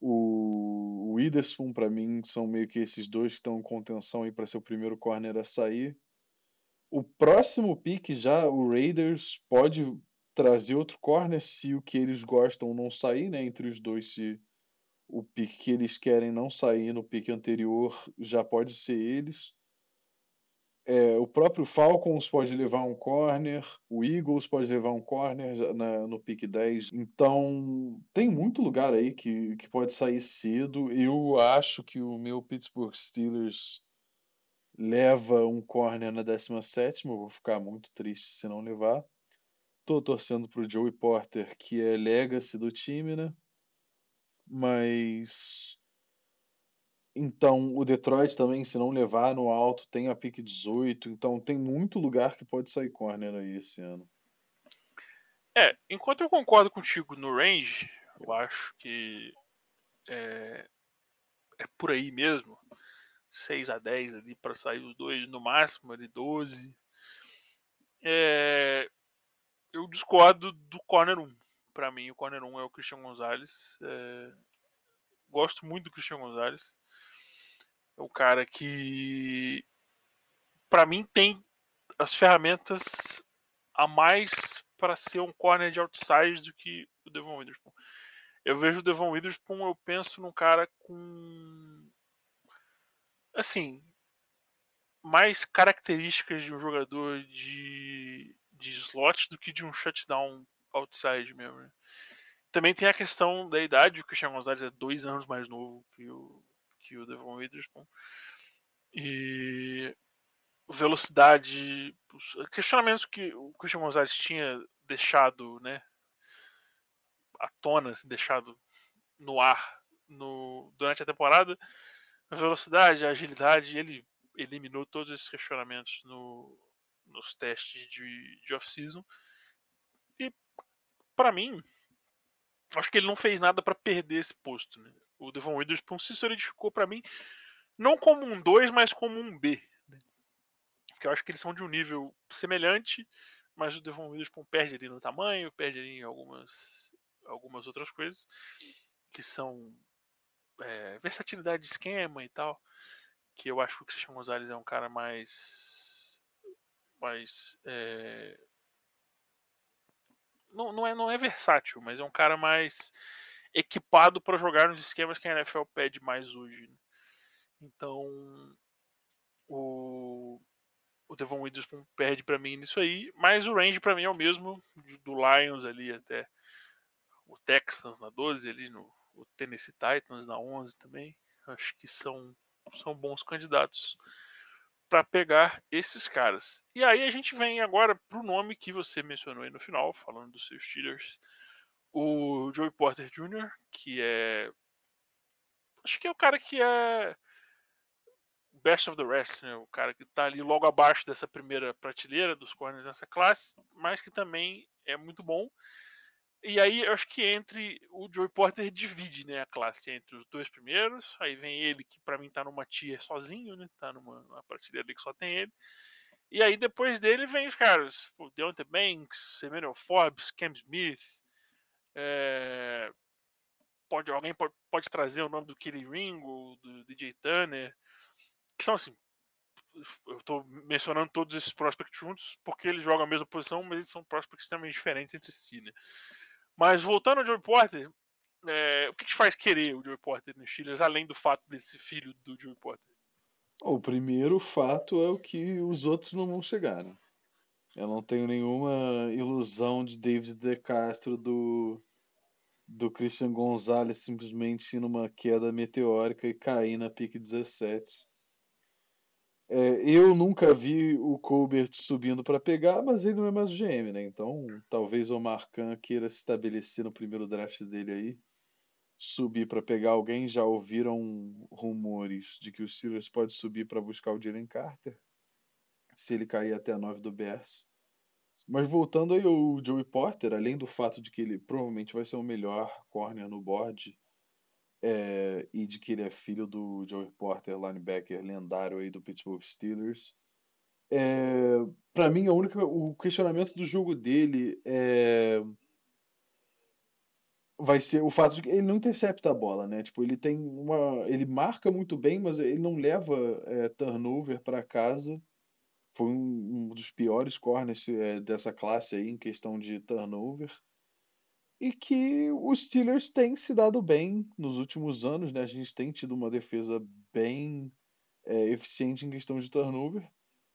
o Witherspoon. Para mim, são meio que esses dois que estão em contenção aí para ser o primeiro corner a sair. O próximo pick já, o Raiders pode trazer outro corner se o que eles gostam não sair, né? Entre os dois, se o pick que eles querem não sair no pick anterior, já pode ser eles. É, o próprio Falcons pode levar um corner, o Eagles pode levar um corner na, no pick 10. Então, tem muito lugar aí que, que pode sair cedo. Eu acho que o meu Pittsburgh Steelers leva um corner na 17. Eu vou ficar muito triste se não levar. Tô torcendo pro Joey Porter, que é legacy do time, né? Mas então, o Detroit também, se não levar no alto, tem a pick 18. Então, tem muito lugar que pode sair corner aí esse ano. É, enquanto eu concordo contigo no range, eu acho que é, é por aí mesmo. 6 a 10 ali para sair os dois, no máximo ali 12. É, eu discordo do corner 1. Para mim, o corner 1 é o Christian Gonzalez. É, gosto muito do Christian Gonzalez. É um cara que, para mim, tem as ferramentas a mais para ser um corner de outside do que o Devon Witherspoon. Eu vejo o Devon Witherspoon, eu penso num cara com. Assim. Mais características de um jogador de, de slot do que de um shutdown outside mesmo. Né? Também tem a questão da idade, o Christian Gonzalez é dois anos mais novo que o, que o Devon Witherspoon. E velocidade, questionamentos que o Christian Gonzalez tinha deixado, né, à tona, assim, deixado no ar no, durante a temporada, a velocidade, a agilidade, ele eliminou todos esses questionamentos no, nos testes de, de off-season. E para mim, acho que ele não fez nada para perder esse posto. Né? O Devon Witherspoon se solidificou para mim não como um 2, mas como um B. Né? Porque eu acho que eles são de um nível semelhante, mas o Devon Witherspoon perde ali no tamanho, perde ali em algumas, algumas outras coisas, que são é, versatilidade de esquema e tal, que eu acho que o Christian Gonzalez é um cara mais mais é, não, não, é, não é versátil, mas é um cara mais equipado para jogar nos esquemas que a NFL pede mais hoje. Né? Então, o, o Devon Witherspoon perde para mim nisso aí, mas o range para mim é o mesmo do Lions ali até o Texans na 12 ali no o Tennessee Titans na 11 também. Acho que são são bons candidatos para pegar esses caras. E aí a gente vem agora pro nome que você mencionou aí no final, falando dos seus Steelers, o Joey Porter Jr., que é acho que é o cara que é best of the rest, né? O cara que está ali logo abaixo dessa primeira prateleira dos corners dessa classe, mas que também é muito bom. E aí eu acho que entre o Joey Porter divide, né, a classe entre os dois primeiros, aí vem ele que para mim tá numa tier sozinho, né? Tá numa, numa prateleira ali que só tem ele. E aí depois dele vem os caras, o Deontay Banks, Emmanuel Forbes, Cam Smith, é... pode alguém pode, pode trazer o nome do Kelly Ringo, do DJ Turner, que são assim. Eu estou mencionando todos esses prospects juntos porque eles jogam a mesma posição, mas eles são prospects extremamente diferentes entre si, né? Mas voltando ao Joey Porter, é, o que te faz querer o Joey Porter nos Steelers, além do fato desse filho do Joey Porter? O primeiro fato é o que os outros não vão chegar, né? Eu não tenho nenhuma ilusão de David De Castro do, do Christian Gonzalez simplesmente numa queda meteórica e cair na pique 17. É, eu nunca vi o Colbert subindo para pegar, mas ele não é mais o GM, né? Então talvez o Marcan queira se estabelecer no primeiro draft dele aí, subir para pegar alguém. Já ouviram rumores de que o Steelers pode subir para buscar o Jalen Carter, se ele cair até a 9 do Bears. Mas voltando aí o Joey Porter, além do fato de que ele provavelmente vai ser o melhor corner no board é, e de que ele é filho do Joey Porter, linebacker lendário aí do Pittsburgh Steelers. É, para mim, a única, o questionamento do jogo dele é, vai ser o fato de que ele não intercepta a bola, né? Tipo, ele tem uma, ele marca muito bem, mas ele não leva é, turnover para casa. foi um, um dos piores corners é, dessa classe aí em questão de turnover. E que os Steelers têm se dado bem nos últimos anos, né? A gente tem tido uma defesa bem é, eficiente em questão de turnover.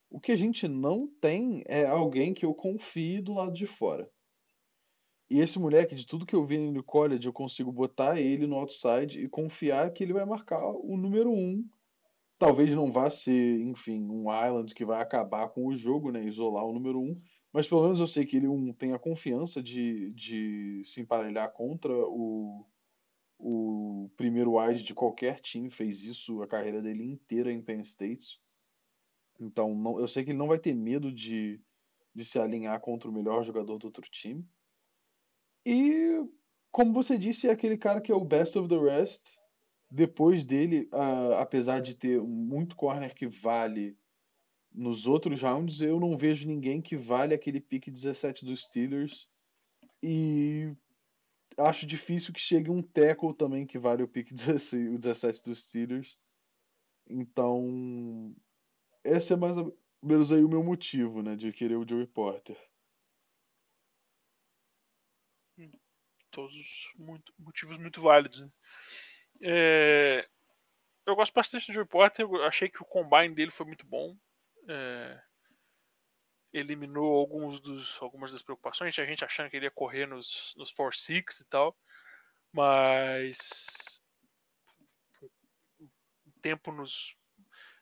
O que a gente não tem é alguém que eu confie do lado de fora. E esse moleque, de tudo que eu vi no college, eu consigo botar ele no outside e confiar que ele vai marcar o número um. Talvez não vá ser, enfim, um Island que vai acabar com o jogo, né? Isolar o número um. Mas pelo menos eu sei que ele um, tem a confiança de, de se emparelhar contra o, o primeiro wide de qualquer time. Fez isso a carreira dele inteira em Penn State. Então não, eu sei que ele não vai ter medo de, de se alinhar contra o melhor jogador do outro time. E, como você disse, é aquele cara que é o best of the rest. Depois dele, uh, apesar de ter muito corner que vale nos outros rounds, eu não vejo ninguém que vale aquele pique 17 dos Steelers. E acho difícil que chegue um tackle também que vale o pique 16, o 17 dos Steelers. Então, esse é mais ou menos aí o meu motivo, né, de querer o Joey Porter. todos muito, motivos muito válidos. Né? É, eu gosto bastante do Reporter, eu achei que o combine dele foi muito bom. É, eliminou alguns dos, algumas das preocupações, a gente achando que ele ia correr nos, nos 4-6 e tal, mas tempo nos,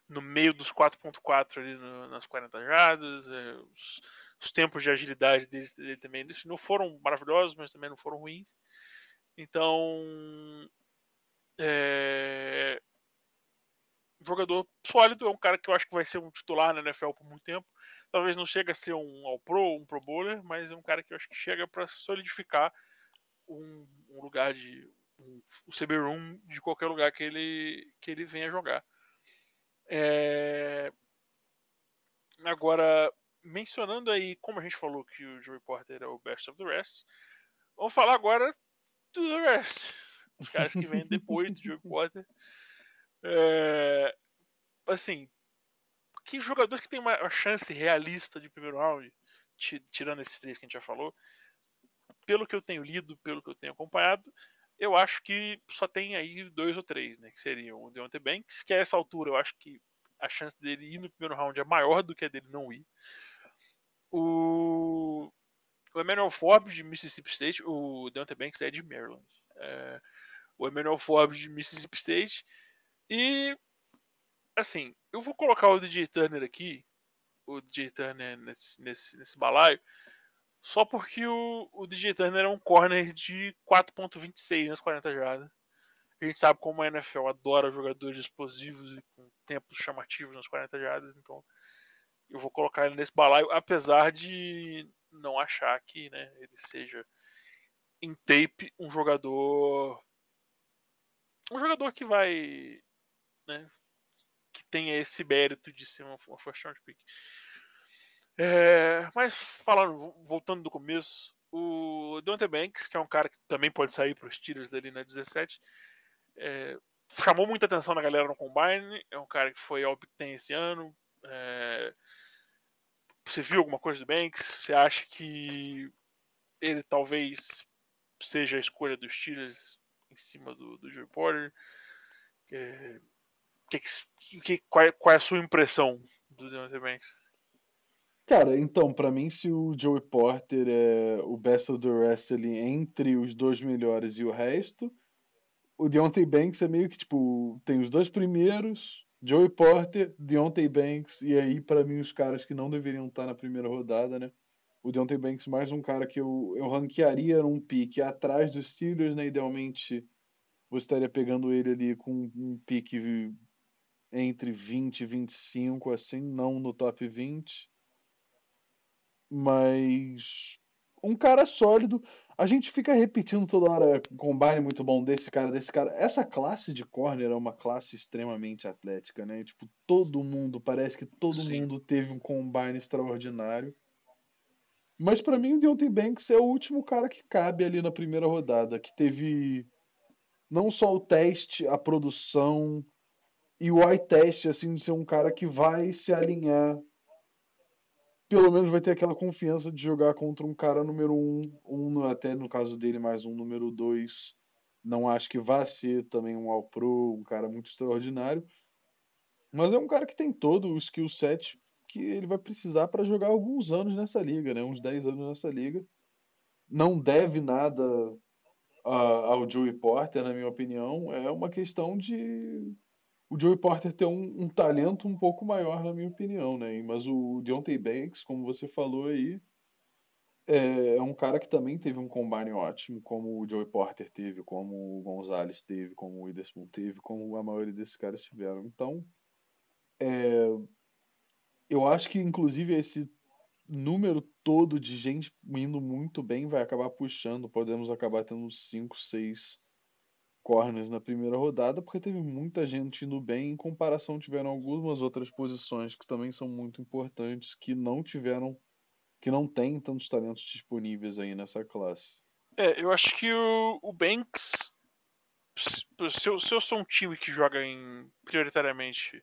no meio dos 4.4 ali no, nas 40 jardas, é, os, os tempos de agilidade dele, dele também não foram maravilhosos, mas também não foram ruins. Então, é, jogador sólido, é um cara que eu acho que vai ser um titular na NFL por muito tempo. Talvez não chegue a ser um All-Pro, um Pro Bowler, mas é um cara que eu acho que chega para solidificar um, um, lugar de um, o CB-Room de qualquer lugar que ele, que ele venha jogar. É... Agora, mencionando aí, como a gente falou que o Joey Porter é o best of the rest, vamos falar agora do the rest. Os caras que vêm depois do Joey Porter. É, assim, que jogador que tem uma chance realista de primeiro round, tirando esses três que a gente já falou, pelo que eu tenho lido, pelo que eu tenho acompanhado, eu acho que só tem aí dois ou três, né? Que seriam o Deontay Banks, que a essa altura eu acho que a chance dele ir no primeiro round é maior do que a dele não ir o, o Emmanuel Forbes de Mississippi State, o Deontay Banks é de Maryland. É, o Emmanuel Forbes de Mississippi State. E, assim, eu vou colocar o DJ Turner aqui, o DJ Turner nesse, nesse, nesse balaio, só porque o, o DJ Turner é um corner de 4.26 nas 40 jardas. A gente sabe como a NFL adora jogadores explosivos e com tempos chamativos nas 40 jardas, então eu vou colocar ele nesse balaio, apesar de não achar que né, ele seja em tape um jogador um jogador que vai né, que tenha esse mérito de ser uma, uma first round pick. É, mas falando, voltando do começo, o Deontay Banks, que é um cara que também pode sair para os tiros dali na 17, é, chamou muita atenção na galera no Combine, é um cara que foi ao Big Ten esse ano, é, você viu alguma coisa do Banks? Você acha que ele talvez seja a escolha dos Steelers em cima do, do Joe Porter? É, que, que, qual, é, qual, é a sua impressão do Deontay Banks? Cara, então, para mim, se o Joey Porter é o best of the rest ali entre os dois melhores e o resto, o Deontay Banks é meio que tipo, tem os dois primeiros, Joey Porter, Deontay Banks, e aí, para mim, os caras que não deveriam estar na primeira rodada, né? O Deontay Banks, mais um cara que eu, eu ranquearia num pique atrás dos Steelers, né? Idealmente, você estaria pegando ele ali com um pique entre 20 e 25, assim, não no top 20. Mas um cara sólido. A gente fica repetindo toda hora combine muito bom desse cara, desse cara. Essa classe de corner é uma classe extremamente atlética, né? Tipo, todo mundo, parece que todo Sim. mundo teve um combine extraordinário. Mas para mim o Deontay Banks é o último cara que cabe ali na primeira rodada, que teve não só o teste, a produção e o eye test assim de ser um cara que vai se alinhar pelo menos vai ter aquela confiança de jogar contra um cara número um, um até no caso dele mais um número dois. Não acho que vá ser também um All Pro, um cara muito extraordinário. Mas é um cara que tem todo o skill set que ele vai precisar para jogar alguns anos nessa liga, né? Uns 10 anos nessa liga. Não deve nada ao Joey Porter, na minha opinião. É uma questão de o Joey Porter ter um, um, talento um pouco maior, na minha opinião, né? Mas o Deontay Banks, como você falou aí, é, é, um cara que também teve um combine ótimo, como o Joey Porter teve, como o Gonzalez teve, como o Witherspoon teve, como a maioria desses caras tiveram. Então, é, eu acho que, inclusive, esse número todo de gente indo muito bem vai acabar puxando. Podemos acabar tendo 5, 6 corners na primeira rodada, porque teve muita gente indo bem. Em comparação, tiveram algumas outras posições que também são muito importantes que não tiveram, que não tem tantos talentos disponíveis aí nessa classe. É, eu acho que o, o Banks, se eu, se eu sou um time que joga em prioritariamente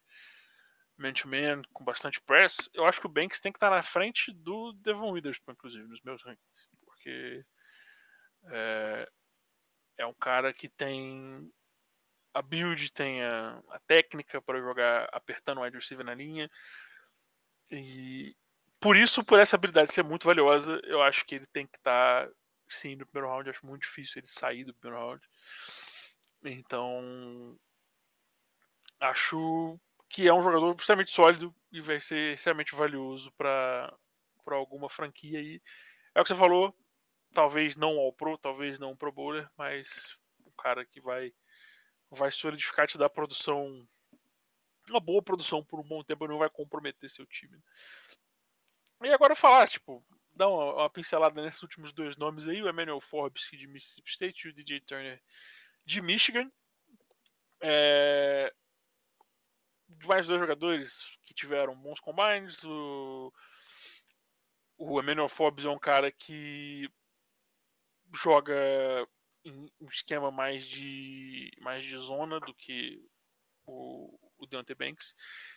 man-to-man, com bastante press, eu acho que o Banks tem que estar na frente do Devon Witherspoon, inclusive, nos meus rankings. Porque é, é um cara que tem a build, tem a, a técnica para jogar apertando o wide receiver na linha. E por isso, por essa habilidade ser muito valiosa, eu acho que ele tem que estar sim no primeiro round. Eu acho muito difícil ele sair do primeiro round. Então, acho que é um jogador extremamente sólido e vai ser extremamente valioso para alguma franquia aí. É o que você falou, talvez não ao pro, talvez não pro bowler, mas um cara que vai vai solidificar te dar produção uma boa produção por um bom tempo não vai comprometer seu time. E agora falar, tipo, dar uma, uma, pincelada nesses últimos dois nomes aí, o Emmanuel Forbes de Mississippi State e o DJ Turner de Michigan. É, mais dois jogadores que tiveram bons combines. O, o Emmanuel Forbes é um cara que joga um esquema mais de mais de zona do que o, o Deontay Banks.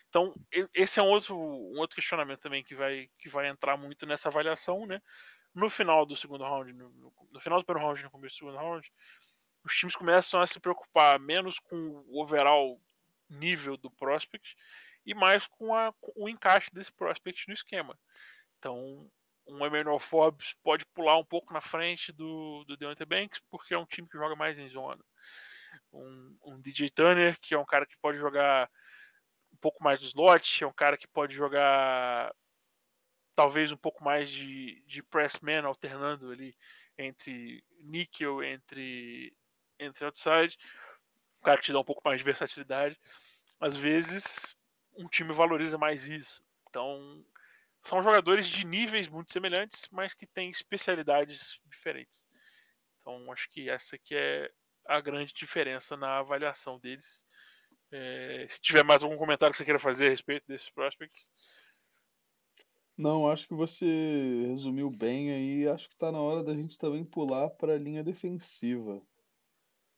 Então, esse é um outro, um outro questionamento também que vai, que vai entrar muito nessa avaliação, né? No final do segundo round, no, no final do primeiro round, no começo do segundo round, os times começam a se preocupar menos com o overall nível do prospect e mais com, a, com o encaixe desse prospect no esquema. Então, um Emmanuel Forbes pode pular um pouco na frente do, do Deontay Banks, porque é um time que joga mais em zona. Um, um DJ Turner, que é um cara que pode jogar um pouco mais do slot, é um cara que pode jogar talvez um pouco mais de, de pressman, alternando ali entre níquel, entre, entre outside um cara que te dá um pouco mais de versatilidade. Às vezes, um time valoriza mais isso. Então, são jogadores de níveis muito semelhantes, mas que têm especialidades diferentes. Então, acho que essa aqui é a grande diferença na avaliação deles. É, se tiver mais algum comentário que você queira fazer a respeito desses prospects. Não, acho que você resumiu bem aí. Acho que está na hora da gente também pular para a linha defensiva.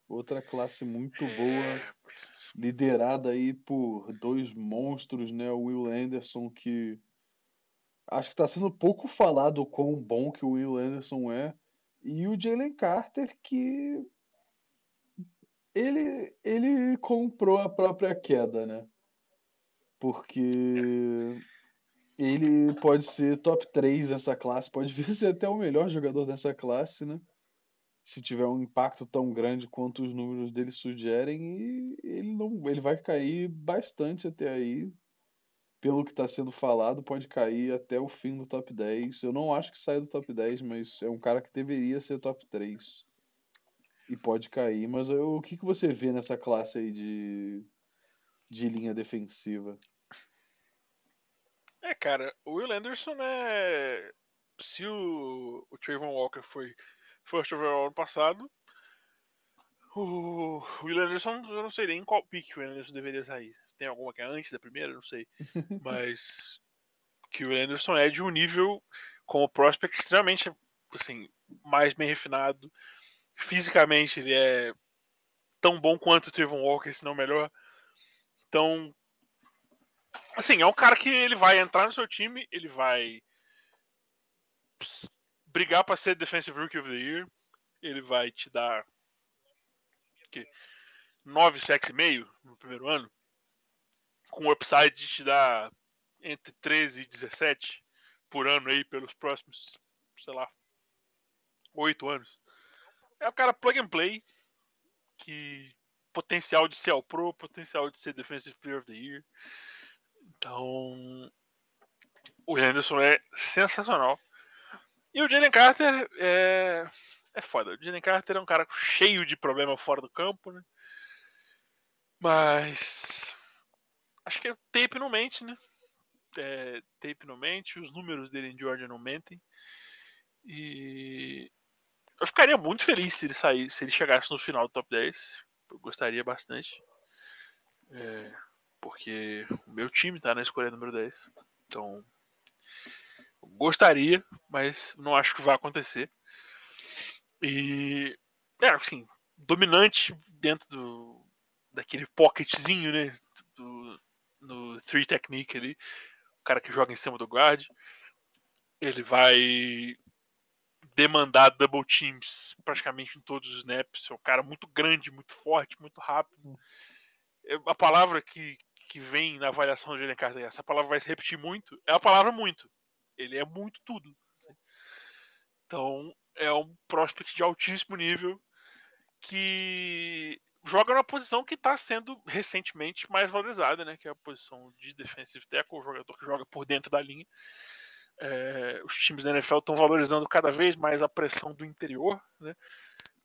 Outra classe muito boa, liderada aí por dois monstros, né? O Will Anderson, que acho que está sendo pouco falado o quão bom que o Will Anderson é, e o Jalen Carter, que ele, ele comprou a própria queda, né? Porque ele pode ser top 3 nessa classe, pode vir ser até o melhor jogador dessa classe, né? se tiver um impacto tão grande quanto os números dele sugerem, e ele não, ele vai cair bastante até aí. Pelo que está sendo falado, pode cair até o fim do top 10. Eu não acho que saia do top 10, mas é um cara que deveria ser top 3. E pode cair. Mas eu, o que, que você vê nessa classe aí de, de linha defensiva? É, cara, o Will Anderson é. Se o, o Trayvon Walker foi first overall ano passado. O Will Anderson, eu não sei nem em qual pick o Will Anderson deveria sair. Tem alguma que é antes da primeira? Não sei. Mas que o Will Anderson é de um nível como prospect extremamente assim, mais bem refinado. Fisicamente ele é tão bom quanto o Trayvon Walker, se não melhor. Então, assim, é um cara que ele vai entrar no seu time, ele vai brigar para ser Defensive Rookie of the Year. Ele vai te dar que, 9 sacks e meio no primeiro ano. Com upside de te dar entre 13 e 17 por ano aí pelos próximos, sei lá, 8 anos. É o cara plug and play que potencial de ser ao pro, potencial de ser Defensive Player of the Year. Então, o Henderson é sensacional. E o Jalen Carter é, é foda. O Jalen Carter é um cara cheio de problema fora do campo, né? Mas acho que o tape não mente, né? É, tape não mente, os números dele em Georgia não mentem. E eu ficaria muito feliz se ele saísse, se ele chegasse no final do top 10. Eu gostaria bastante. É, porque o meu time tá na escolha número 10. Então, gostaria, mas não acho que vai acontecer. E, é, assim, dominante dentro do, daquele pocketzinho, né? Do, no three technique ali. O cara que joga em cima do guard. Ele vai demandar double teams praticamente em todos os snaps. É um cara muito grande, muito forte, muito rápido. A palavra que, que vem na avaliação do Jalen Carter, essa palavra vai se repetir muito, é a palavra muito. Ele é muito tudo. Assim. Então, é um prospect de altíssimo nível que joga numa posição que está sendo recentemente mais valorizada, né? Que é a posição de defensive tackle, o jogador que joga por dentro da linha. É, os times da NFL estão valorizando cada vez mais a pressão do interior, né?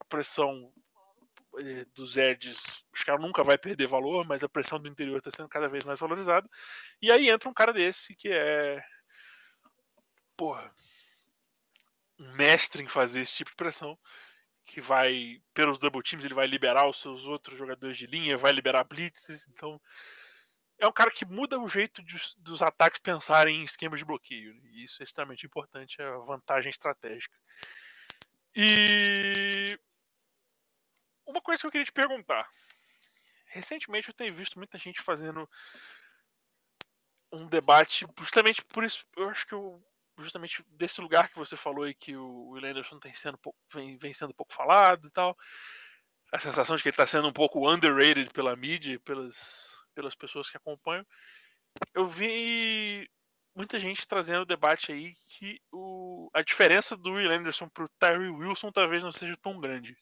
A pressão é, dos edges, os caras nunca vai perder valor, mas a pressão do interior está sendo cada vez mais valorizada. E aí entra um cara desse que é porra, mestre em fazer esse tipo de pressão, que vai, pelos double teams, ele vai liberar os seus outros jogadores de linha, vai liberar blitzes, então é um cara que muda o jeito de, dos ataques pensarem em esquemas de bloqueio, e isso é extremamente importante, é a vantagem estratégica. E uma coisa que eu queria te perguntar. Recentemente eu tenho visto muita gente fazendo um debate, justamente por isso, eu acho que eu justamente desse lugar que você falou e que o Will Anderson tem sendo vem, vem sendo pouco falado e tal. A sensação de que ele está sendo um pouco underrated pela mídia, pelas, pelas pessoas que acompanham. Eu vi muita gente trazendo o debate aí que o, a diferença do Will Anderson pro Tyree Wilson talvez não seja tão grande.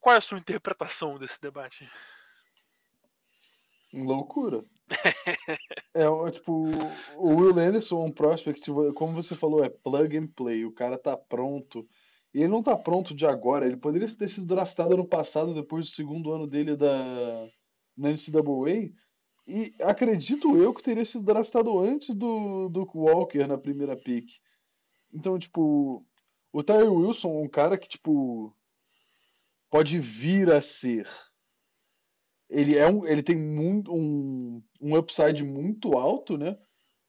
Qual é a sua interpretação desse debate? Loucura. é, tipo, o Will Anderson é um prospect, como você falou, é plug and play. O cara tá pronto. E ele não tá pronto de agora. Ele poderia ter sido draftado ano passado, depois do segundo ano dele da na NCAA. E acredito eu que teria sido draftado antes do, do Walker na primeira pick. Então, tipo, o Tyre Wilson é um cara que, tipo, pode vir a ser ele é um, ele tem muito, um, um upside muito alto, né?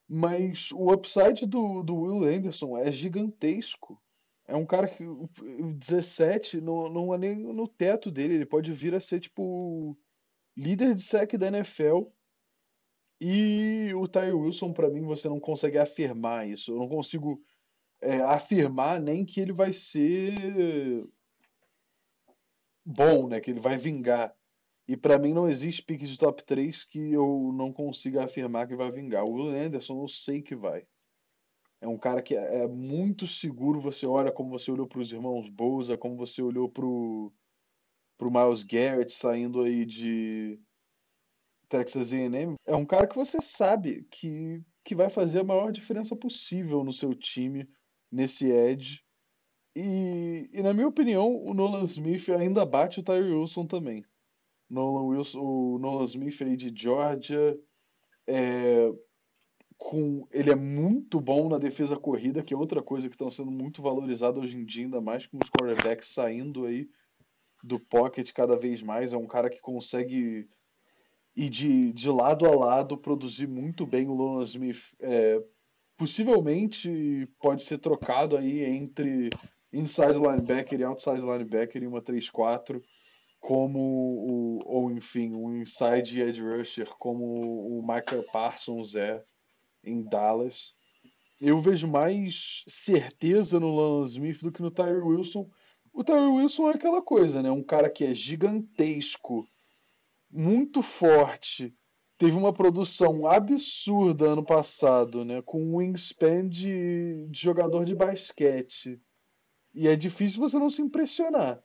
Mas o upside do, do Will Anderson é gigantesco. É um cara que o 17 não, não é nem no teto dele. Ele pode vir a ser tipo líder de sec da NFL. E o Ty Wilson, para mim, você não consegue afirmar isso. Eu não consigo é, afirmar nem que ele vai ser bom, né? Que ele vai vingar. E para mim não existe pique de top 3 que eu não consiga afirmar que vai vingar. O Will Anderson eu sei que vai. É um cara que é, é muito seguro. Você olha como você olhou para os irmãos Bouza, como você olhou para o Miles Garrett saindo aí de Texas A&M. É um cara que você sabe que, que vai fazer a maior diferença possível no seu time, nesse edge. E, e na minha opinião, o Nolan Smith ainda bate o Tyree Wilson também. Nolan Wilson, o Nolan Smith aí de Georgia, é, com, ele é muito bom na defesa corrida, que é outra coisa que está sendo muito valorizada hoje em dia, ainda mais com os quarterbacks saindo aí do pocket cada vez mais. É um cara que consegue ir de, de lado a lado, produzir muito bem o Nolan Smith. É, possivelmente pode ser trocado aí entre inside linebacker e outside linebacker em uma 3-4 como o, ou enfim, um inside edge rusher como o Michael Parsons é em Dallas. eu vejo mais certeza no Lano Smith do que no Tyree Wilson. O Tyree Wilson é aquela coisa, né? Um cara que é gigantesco, muito forte, teve uma produção absurda ano passado, né? Com um wingspan de, de jogador de basquete. E é difícil você não se impressionar.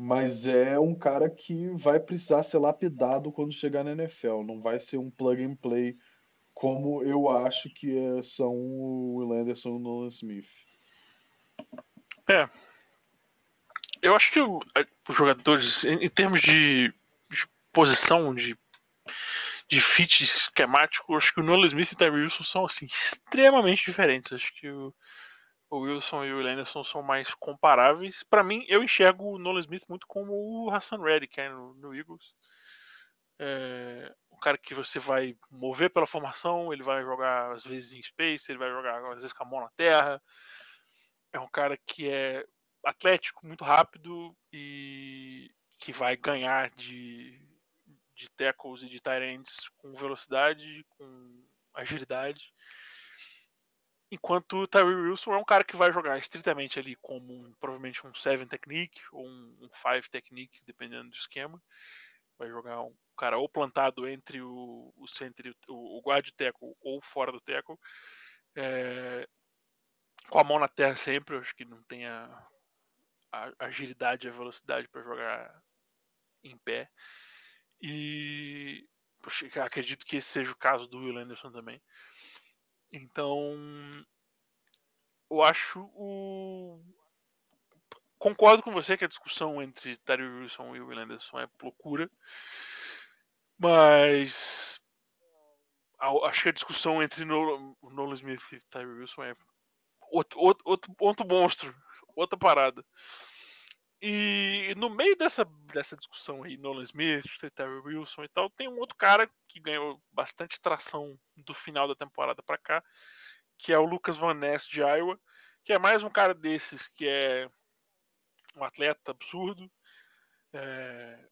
Mas é um cara que vai precisar ser lapidado quando chegar na NFL. Não vai ser um plug and play como eu acho que é, são o Will Anderson e o Nolan Smith. É. Eu acho que os jogadores, em, termos de, de, posição, de, de fit esquemático, acho que o Nolan Smith e o Tyree Wilson são assim, extremamente diferentes. Acho que o, o Wilson e o Will Anderson são mais comparáveis. Para mim, eu enxergo o Nolan Smith muito como o Hassan Reddick é, no, no Eagles. É, um cara que você vai mover pela formação, ele vai jogar às vezes em space, ele vai jogar às vezes com a mão na terra. É um cara que é atlético, muito rápido e que vai ganhar de, de tackles e de tight ends com velocidade, com agilidade. Enquanto o Tyree Wilson é um cara que vai jogar estritamente ali como um, provavelmente um 7 technique ou um 5 technique, dependendo do esquema. Vai jogar um cara ou plantado entre o, o, entre o, o guard teco ou fora do teco. É, com a mão na terra sempre, eu acho que não tem a, a agilidade e a velocidade para jogar em pé. E poxa, acredito que esse seja o caso do Will Anderson também. Então, eu acho o. Concordo com você que a discussão entre Terry Wilson e Will Anderson é loucura. Mas acho que a discussão entre Nolan Smith e Tyree Wilson é outro, outro, outro, outro monstro, outra parada. E no meio dessa, dessa discussão aí, Nolan Smith, Tyree Wilson e tal, tem um outro cara que ganhou bastante tração do final da temporada para cá, que é o Lucas Van Ness de Iowa, que é mais um cara desses que é um atleta absurdo, é,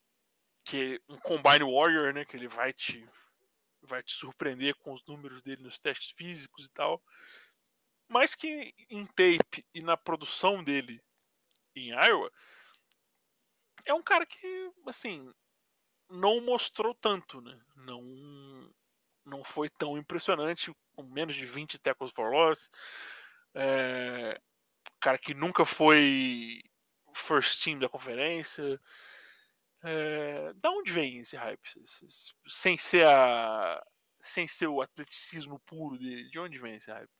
que um Combine Warrior, né? Que ele vai te vai te surpreender com os números dele nos testes físicos e tal. Mas que em tape e na produção dele em Iowa é um cara que assim não mostrou tanto, né? Não não foi tão impressionante, com menos de 20 tackles for loss. É, cara que nunca foi first team da conferência. É, da onde vem esse hype? Sem ser a. Sem ser o atleticismo puro dele, de onde vem esse hype?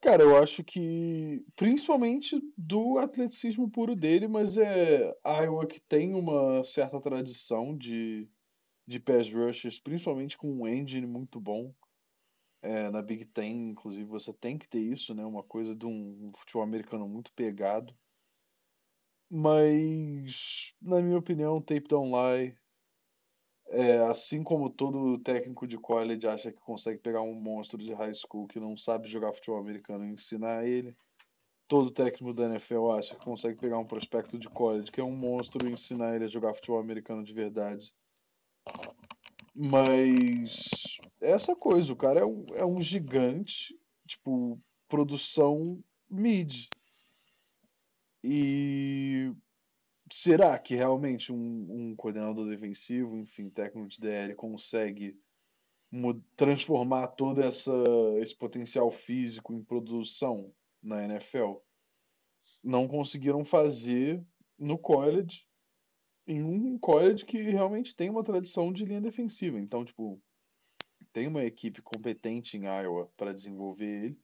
Cara, eu acho que principalmente do atleticismo puro dele, mas é Iowa que tem uma certa tradição de, de pass rushers, principalmente com um engine muito bom. É, na Big Ten, inclusive, você tem que ter isso, né? Uma coisa de um futebol americano muito pegado. Mas, na minha opinião, Tape Don't Lie, é, assim como todo técnico de college acha que consegue pegar um monstro de high school que não sabe jogar futebol americano e ensinar ele, todo técnico da NFL acha que consegue pegar um prospecto de college que é um monstro e ensinar ele a jogar futebol americano de verdade. Mas essa coisa, o cara é um, é um gigante, tipo, produção mid. E será que realmente um, um coordenador defensivo, enfim, técnico de DL, consegue transformar todo essa, esse potencial físico em produção na NFL? Não conseguiram fazer no college, em um college que realmente tem uma tradição de linha defensiva. Então, tipo, tem uma equipe competente em Iowa para desenvolver ele,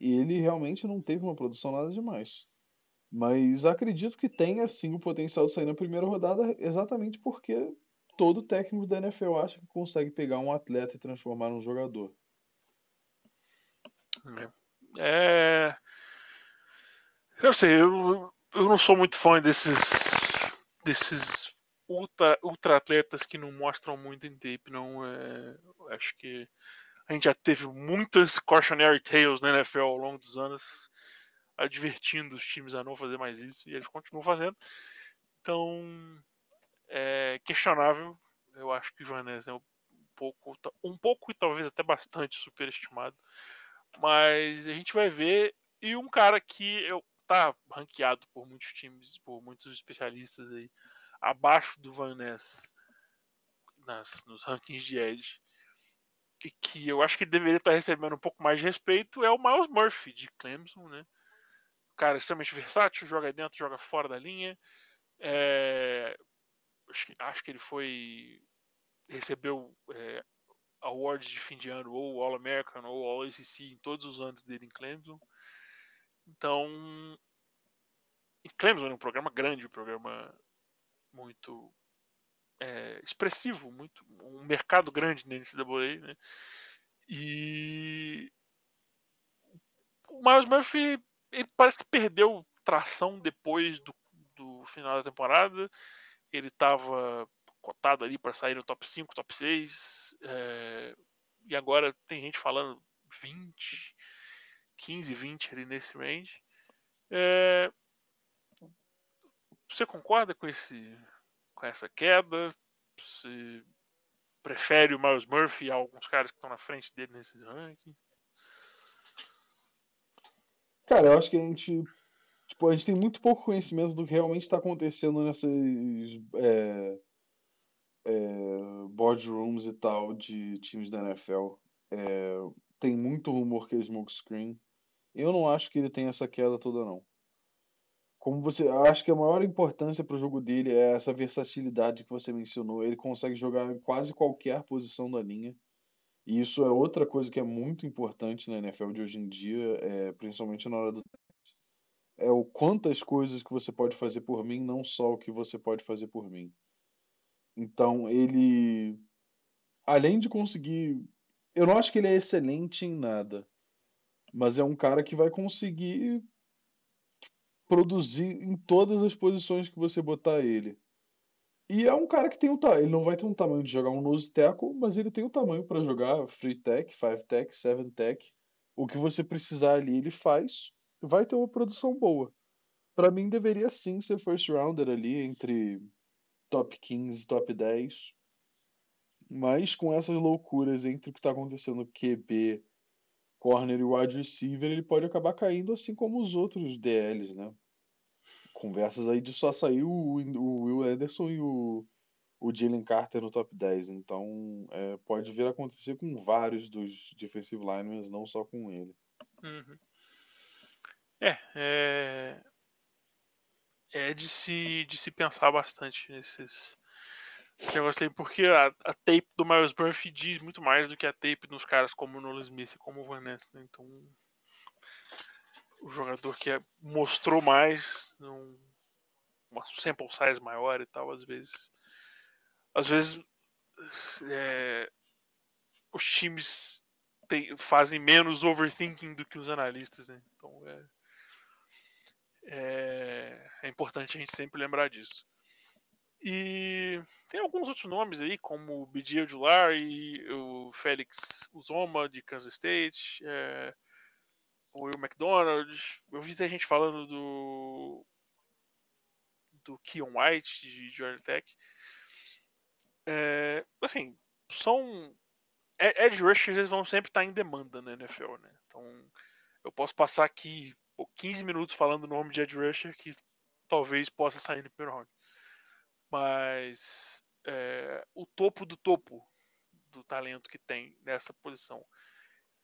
e ele realmente não teve uma produção nada demais. Mas acredito que tenha sim o potencial de sair na primeira rodada, exatamente porque todo técnico da NFL acha que consegue pegar um atleta e transformar num jogador. É. Eu sei, eu, eu não sou muito fã desses. desses ultra, ultra atletas que não mostram muito em tape, não. É, acho que a gente já teve muitas cautionary tales na NFL ao longo dos anos advertindo os times a não fazer mais isso e eles continuam fazendo. Então, é questionável. Eu acho que o Ivan é o pouco, um pouco e talvez até bastante superestimado. Mas a gente vai ver. E um cara que eu, tá ranqueado por muitos times, por muitos especialistas aí, abaixo do Van Ness nas, nos rankings de Edge. E que eu acho que deveria estar recebendo um pouco mais de respeito é o Miles Murphy de Clemson, né? Cara extremamente versátil, joga dentro, joga fora da linha. É, acho, que, acho que ele foi. recebeu é, awards de fim de ano, ou All-American, ou All-ACC, em todos os anos dele em Clemson. Então. E Clemson é um programa grande, um programa muito é, expressivo, muito um mercado grande na NCAA, né? E o Miles Murphy ele parece que perdeu tração depois do, do final da temporada. Ele estava cotado ali para sair no top 5, top 6. É, e agora tem gente falando 20, 15, 20 ali nesse range. É, você concorda com esse com essa queda? Você prefere o Miles Murphy a alguns caras que estão na frente dele nesses rankings? Cara, eu acho que a gente. Tipo, a gente tem muito pouco conhecimento do que realmente está acontecendo nessas é, é, boardrooms e tal de times da NFL. É, tem muito rumor que é smokescreen. Eu não acho que ele tem essa queda toda, não. Como você. Acho que a maior importância para o jogo dele é essa versatilidade que você mencionou. Ele consegue jogar em quase qualquer posição da linha. E isso é outra coisa que é muito importante na NFL de hoje em dia, é, principalmente na hora do é o quantas coisas que você pode fazer por mim, não só o que você pode fazer por mim. Então, ele além de conseguir, eu não acho que ele é excelente em nada, mas é um cara que vai conseguir produzir em todas as posições que você botar ele. E é um cara que tem um ele não vai ter um tamanho de jogar um nose tackle, mas ele tem o tamanho para jogar free tech, five tech, seven tech. O que você precisar ali ele faz, vai ter uma produção boa. Para mim deveria sim ser first rounder ali entre top 15, top 10. Mas com essas loucuras entre o que está acontecendo QB, corner e wide receiver, ele pode acabar caindo assim como os outros DLs, né? Conversas aí de só sair o, o Will Anderson e o, o Jalen Carter no top 10. Então é, pode vir a acontecer com vários dos defensive linemen, não só com ele. Uhum. É, é, é de, se, de se pensar bastante nesses, nesse negócio aí, porque a, a, tape do Miles Murphy diz muito mais do que a tape dos caras como o Nolan Smith e como o Van Ness, né? Então o jogador que é, mostrou mais, um, uma sample size maior e tal, às vezes. Às vezes é, os times tem, fazem menos overthinking do que os analistas, né? Então é, é, é, importante a gente sempre lembrar disso. E tem alguns outros nomes aí, como o Bidia Odular e o Félix Uzoma de Kansas State. É, o Will McDonald. Eu vi a gente falando do. do Keon White de Georgia Tech. É, assim, são. Edge rushers eles vão sempre estar em demanda na NFL, né? Então, eu posso passar aqui 15 minutos falando o nome de Edge rusher que talvez possa sair no primeiro round. Mas é, o topo do topo do talento que tem nessa posição,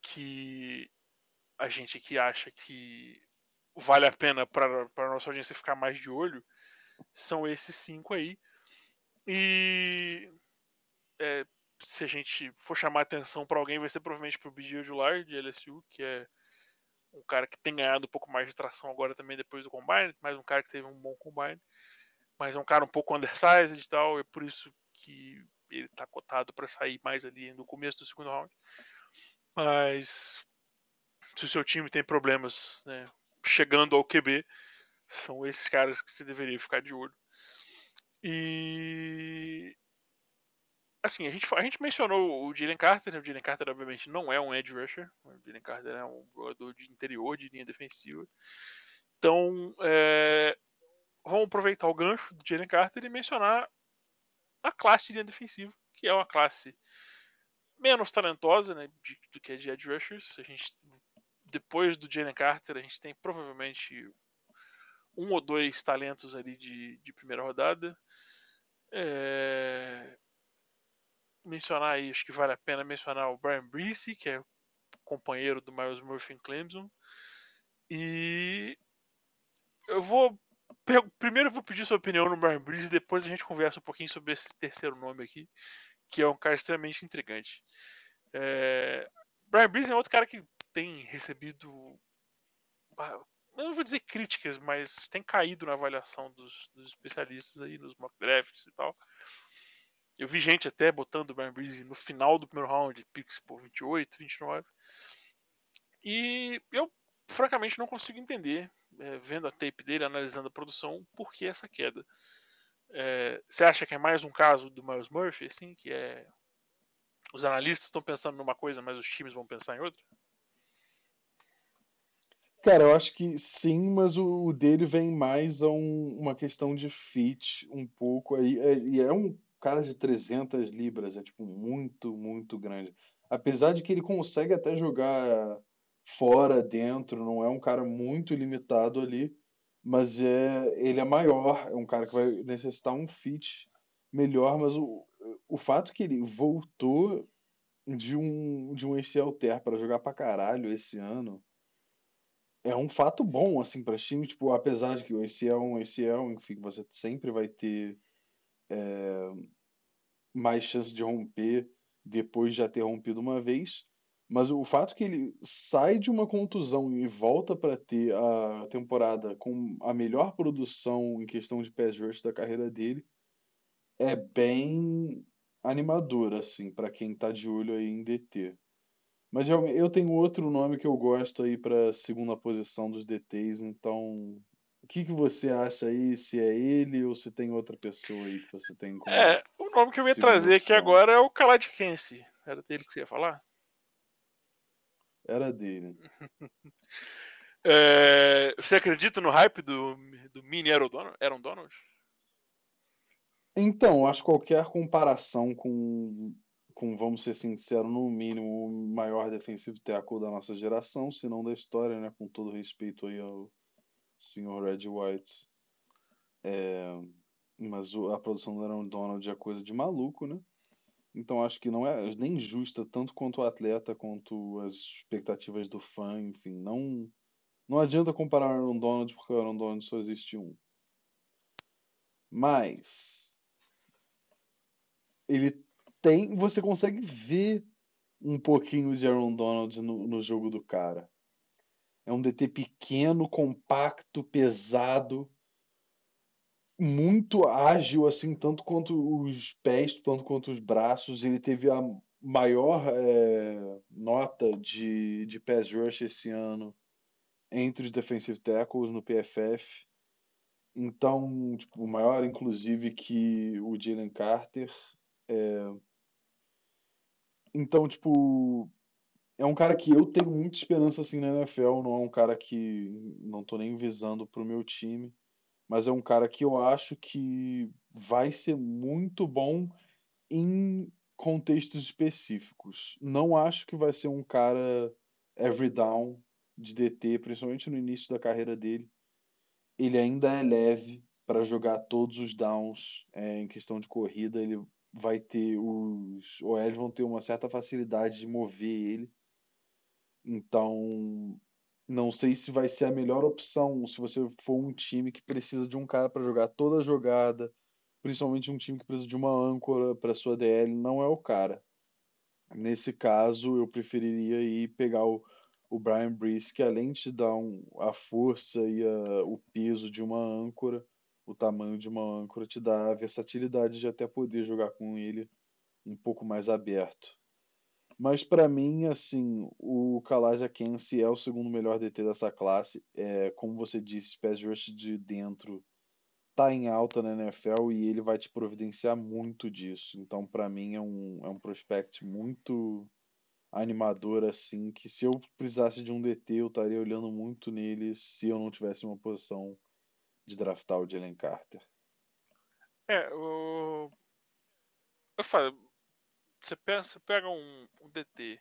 que a gente que acha que vale a pena para a nossa audiência ficar mais de olho são esses cinco aí. E é, se a gente for chamar atenção para alguém, vai ser provavelmente para o Bidio Jular de LSU, que é um cara que tem ganhado um pouco mais de tração agora também depois do Combine, mais um cara que teve um bom Combine, mas é um cara um pouco undersized e tal, é por isso que ele está cotado para sair mais ali no começo do segundo round. Mas se o seu time tem problemas né, chegando ao QB, são esses caras que você deveria ficar de olho. E assim, a gente, a gente mencionou o Jalen Carter, né? o Jalen Carter obviamente não é um edge rusher, o Jalen Carter é um jogador de interior, de linha defensiva. Então, é, vamos aproveitar o gancho do Jalen Carter e mencionar a classe de linha defensiva, que é uma classe menos talentosa né, de, do que a de Edge Rushers. A gente, depois do Jalen Carter, a gente tem provavelmente um ou dois talentos ali de, de primeira rodada. É... Mencionar aí, acho que vale a pena mencionar o Brian Breese, que é companheiro do Miles Murphy em Clemson. E eu vou. Primeiro eu vou pedir sua opinião no Brian Breeze e depois a gente conversa um pouquinho sobre esse terceiro nome aqui, que é um cara extremamente intrigante. É... Brian Breeze é outro cara que tem recebido. Eu não vou dizer críticas, mas tem caído na avaliação dos, dos especialistas aí, nos mock drafts e tal. Eu vi gente até botando o Brian Breeze no final do primeiro round, picks por 28, 29. E eu, francamente, não consigo entender, é, vendo a tape dele, analisando a produção, por que essa queda. É, você acha que é mais um caso do Miles Murphy, assim, que é os analistas estão pensando numa coisa, mas os times vão pensar em outra? Cara, eu acho que sim, mas o, dele vem mais a um, uma questão de fit um pouco. E é, e é um cara de 300 libras, é tipo muito, muito grande. Apesar de que ele consegue até jogar fora, dentro, não é um cara muito limitado ali, mas é, ele é maior, é um cara que vai necessitar um fit melhor, mas o, o fato que ele voltou de um, de um ACL Ter para jogar pra caralho esse ano é um fato bom, assim, para time, tipo, apesar de que ACL é um ACL, enfim, você sempre vai ter é, mais chance de romper depois de já ter rompido uma vez, mas o fato que ele sai de uma contusão e volta para ter a temporada com a melhor produção em questão de pass rush da carreira dele é bem animador, assim, para quem tá de olho aí em DT. Mas eu tenho outro nome que eu gosto aí para segunda posição dos DTs, então o que, que você acha aí? Se é ele ou se tem outra pessoa aí que você tem como É, o nome que eu ia trazer opção. aqui agora é o Kalad Kensi. Era dele que você ia falar? Era dele. é, você acredita no hype do, do mini? Aaron Donald? Então, acho que qualquer comparação com com, vamos ser sinceros, no mínimo o maior defensivo tackle da nossa geração, se não da história, né? Com todo respeito aí ao senhor Red White. É, mas a produção do Aaron Donald é coisa de maluco, né? Então acho que não é nem justa tanto quanto o atleta quanto as expectativas do fã, enfim, não não adianta comparar o Aaron Donald porque o Aaron Donald só existe um. Mas ele tem, você consegue ver um pouquinho de Aaron Donald no, no jogo do cara. É um DT pequeno, compacto, pesado, muito ágil, assim, tanto quanto os pés, tanto quanto os braços. Ele teve a maior é, nota de, de pass rush esse ano entre os defensive tackles no PFF. Então, tipo, maior, inclusive, que o Jalen Carter. É, então, tipo, é um cara que eu tenho muita esperança assim na NFL, não é um cara que não tô nem visando pro meu time, mas é um cara que eu acho que vai ser muito bom em contextos específicos. Não acho que vai ser um cara every down de DT, principalmente no início da carreira dele. Ele ainda é leve para jogar todos os downs é, em questão de corrida. Ele vai ter os OLs vão ter uma certa facilidade de mover ele. Então, não sei se vai ser a melhor opção se você for um time que precisa de um cara para jogar toda a jogada, principalmente um time que precisa de uma âncora para sua DL, não é o cara. Nesse caso, eu preferiria ir pegar o, o Brian Brees, que além de dar um, a força e a, o peso de uma âncora, o tamanho de uma âncora te dá a versatilidade de até poder jogar com ele um pouco mais aberto. Mas para mim, assim, o Kalaja Kensi é o segundo melhor DT dessa classe. É, como você disse, pass rush de dentro tá em alta na NFL e ele vai te providenciar muito disso. Então, para mim, é um, é um prospect muito animador, assim, que se eu precisasse de um DT, eu estaria olhando muito nele se eu não tivesse uma posição de draftar o Jalen Carter. É, o... eu falo, você pega, pega um, um DT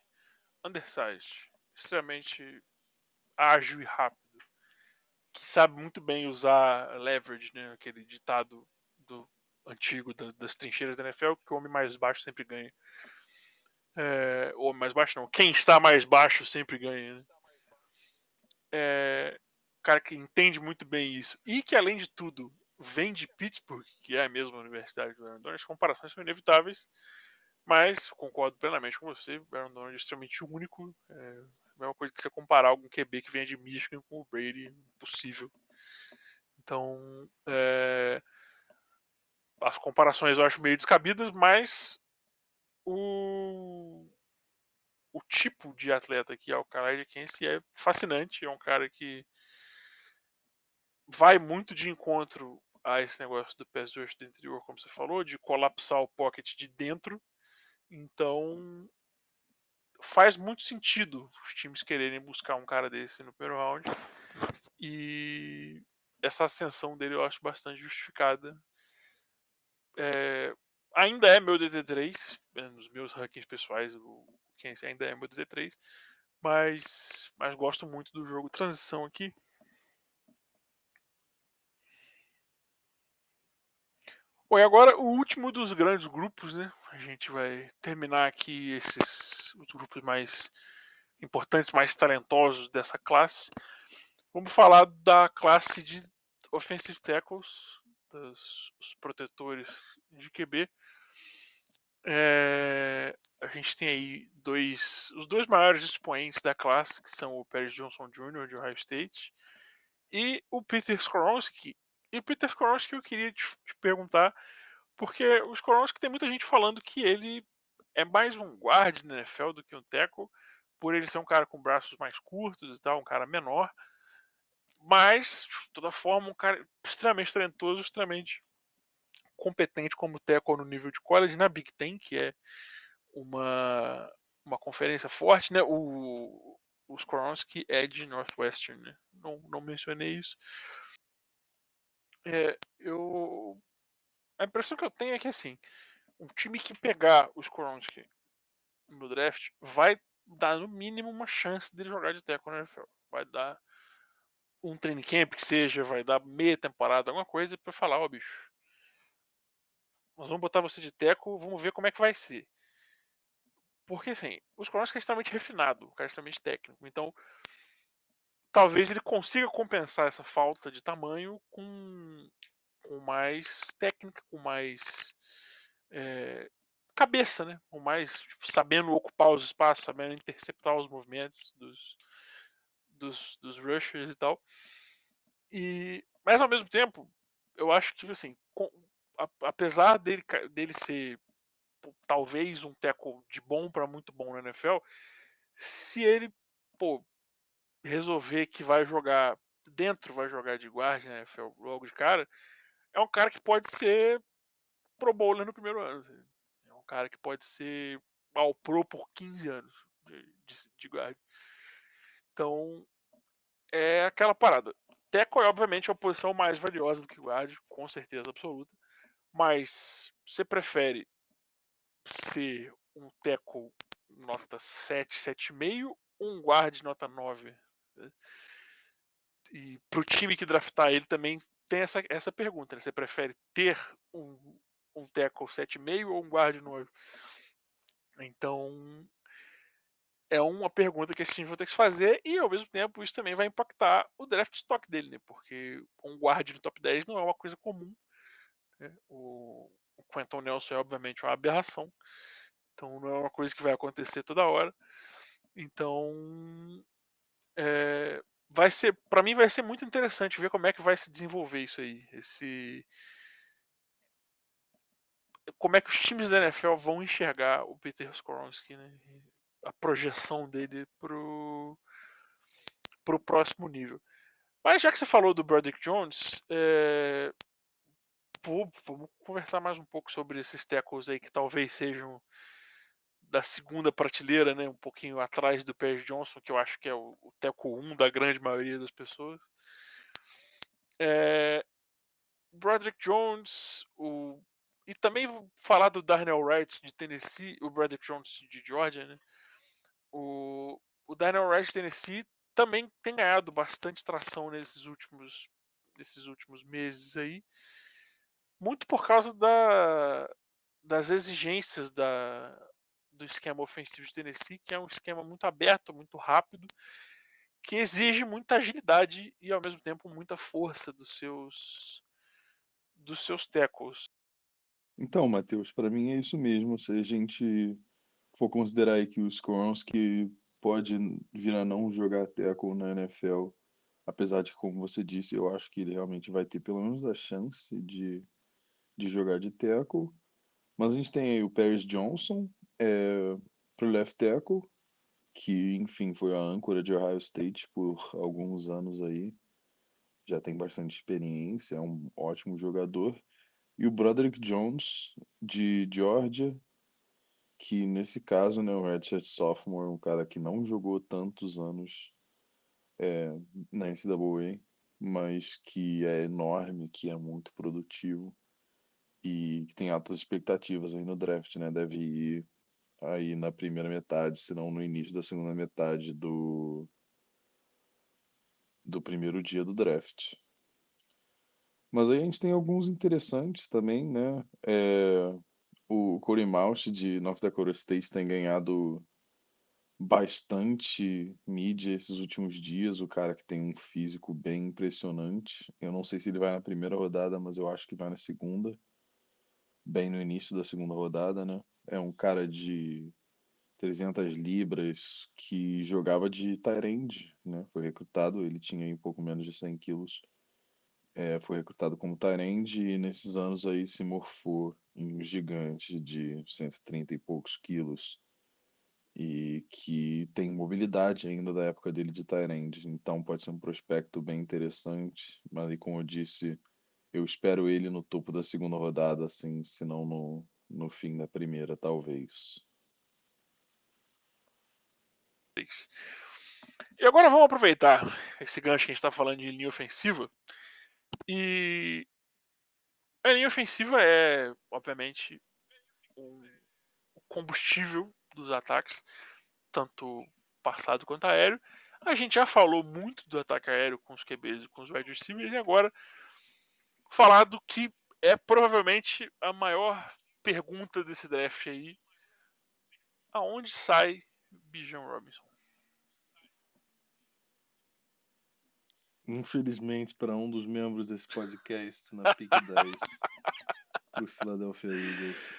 undersized, extremamente ágil e rápido, que sabe muito bem usar leverage, né? Aquele ditado do antigo da, das trincheiras da NFL, que o homem mais baixo sempre ganha. É, ou mais baixo não, quem está mais baixo sempre ganha. Né? É, cara que entende muito bem isso e que além de tudo vem de Pittsburgh, que é a mesma universidade do Aaron Donald, as comparações são inevitáveis, mas concordo plenamente com você, o Aaron Donald é extremamente único, é a mesma coisa que você comparar algum QB que venha de Michigan com o Brady, impossível. Então, é, as comparações eu acho meio descabidas, mas o, o tipo de atleta que é o Kyle Kensi é fascinante, é um cara que vai muito de encontro a esse negócio do pass rush do interior, como você falou, de colapsar o pocket de dentro. Então faz muito sentido os times quererem buscar um cara desse no primeiro round. E essa ascensão dele eu acho bastante justificada. É, ainda é meu DT3, né, nos meus rankings pessoais, o Kenzie ainda é meu DT3, mas, mas gosto muito do jogo transição aqui. Bom, e agora o último dos grandes grupos, né? A gente vai terminar aqui esses os grupos mais importantes, mais talentosos dessa classe. Vamos falar da classe de offensive tackles, dos os protetores de QB. É, a gente tem aí dois, os dois maiores expoentes da classe, que são o Paris Johnson Jr. de Ohio State e o Peter Skoronski, e Peter Skoronski eu queria te, te perguntar, porque o Skoronski tem muita gente falando que ele é mais um guard na NFL do que um tackle, por ele ser um cara com braços mais curtos e tal, um cara menor. Mas, de toda forma, um cara extremamente talentoso, extremamente competente como tackle no nível de college na Big Ten, que é uma, uma conferência forte, né? O, o Skoronski é de Northwestern, né? Não, não mencionei isso. É, eu a impressão que eu tenho é que assim, um time que pegar o Skoronski no draft vai dar no mínimo uma chance dele jogar de teco na NFL. Vai dar um training camp que seja, vai dar meia temporada, alguma coisa para falar, ó oh, bicho, nós vamos botar você de teco, vamos ver como é que vai ser. Porque assim, o Skoronski é extremamente refinado, o cara é extremamente técnico. Então, talvez ele consiga compensar essa falta de tamanho com, com mais técnica, com mais é, cabeça, né? Com mais tipo, sabendo ocupar os espaços, sabendo interceptar os movimentos dos, dos, dos rushers e tal. E, mas ao mesmo tempo, eu acho que assim, com, a, apesar dele, dele ser talvez um tackle de bom para muito bom na NFL, se ele pô, resolver que vai jogar dentro, vai jogar de guarda né, logo de cara, é um cara que pode ser pro bowler no primeiro ano. Assim. É um cara que pode ser ao pro por 15 anos de, de, de guarda. Então, é aquela parada. Teco é obviamente a posição mais valiosa do que guarda, com certeza absoluta. Mas você prefere ser um teco nota 7, 7,5 ou um guard nota 9? E para o time que draftar ele também tem essa, essa pergunta: né? você prefere ter um, um tackle 7,5 ou um guard 9? Então, é uma pergunta que esse time vai ter que se fazer e, ao mesmo tempo, isso também vai impactar o draft stock dele, né? porque um guard no top 10 não é uma coisa comum. Né? O, o Quentin Nelson é, obviamente, uma aberração, então não é uma coisa que vai acontecer toda hora. Então, é, vai ser, para mim vai ser muito interessante ver como é que vai se desenvolver isso aí, esse como é que os times da NFL vão enxergar o Peter Skoronski, né? A projeção dele pro pro próximo nível. Mas já que você falou do Broderick Jones, é... Pô, vamos conversar mais um pouco sobre esses tackles aí que talvez sejam da segunda prateleira, né, um pouquinho atrás do Pérez Johnson, que eu acho que é o, o Teco 1 da grande maioria das pessoas. É, Broderick Jones, o e também falar do Darnell Wright de Tennessee, o Bradley Jones de Georgia, né? O, o Darnell Wright de Tennessee também tem ganhado bastante tração nesses últimos, nesses últimos meses aí. Muito por causa da, das exigências da, do esquema ofensivo de Tennessee, que é um esquema muito aberto, muito rápido, que exige muita agilidade e ao mesmo tempo muita força dos seus dos seus tackles. Então, Matheus, para mim é isso mesmo. Se a gente for considerar aí que o que pode vir a não jogar tackle na NFL, apesar de, como você disse, eu acho que ele realmente vai ter pelo menos a chance de, de jogar de tackle. Mas a gente tem aí o Paris Johnson é, pro left tackle, que, enfim, foi a âncora de Ohio State por alguns anos aí. Já tem bastante experiência, é um ótimo jogador. E o Broderick Jones, de Georgia, que nesse caso, né, o Redshirt Sophomore, um cara que não jogou tantos anos é, na NCAA, mas que é enorme, que é muito produtivo e que tem altas expectativas aí no draft, né? Deve ir aí na primeira metade, se não no início da segunda metade do do primeiro dia do draft. Mas aí a gente tem alguns interessantes também, né? É, o Corey Mauch de North Dakota State tem ganhado bastante mídia esses últimos dias. O cara que tem um físico bem impressionante. Eu não sei se ele vai na primeira rodada, mas eu acho que vai na segunda. Bem no início da segunda rodada, né? É um cara de 300 libras que jogava de Tyrande, né? Foi recrutado, ele tinha um pouco menos de 100 quilos é, foi recrutado como Tyrande e nesses anos aí se morfou em um gigante de 130 e poucos quilos e que tem mobilidade ainda da época dele de Tyrande. Então pode ser um prospecto bem interessante, mas como eu disse, eu espero ele no topo da segunda rodada, assim, se não no, no fim da primeira, talvez. E agora vamos aproveitar esse gancho que a gente está falando de linha ofensiva e a linha ofensiva é, obviamente, o combustível dos ataques, tanto passado quanto aéreo. A gente já falou muito do ataque aéreo com os QBs e com os wide receivers, e agora falar do que é provavelmente a maior pergunta desse draft aí. Aonde sai Bijan Robinson? Infelizmente, para um dos membros desse podcast na PIC 10, pro Philadelphia Eagles.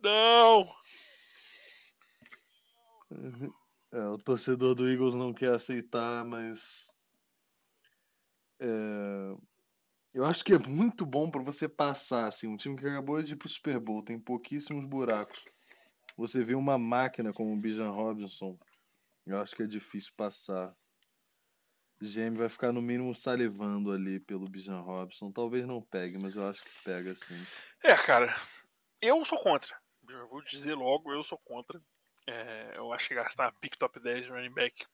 Não! É, o torcedor do Eagles não quer aceitar, mas. É, eu acho que é muito bom para você passar. Assim, um time que acabou de ir pro Super Bowl, tem pouquíssimos buracos. Você vê uma máquina como o Bijan Robinson, eu acho que é difícil passar. GM vai ficar no mínimo salivando ali pelo Bijan Robson. Talvez não pegue, mas eu acho que pega sim. É, cara, eu sou contra. Vou dizer logo, eu sou contra. É, eu acho que gastar pick top 10 de running back,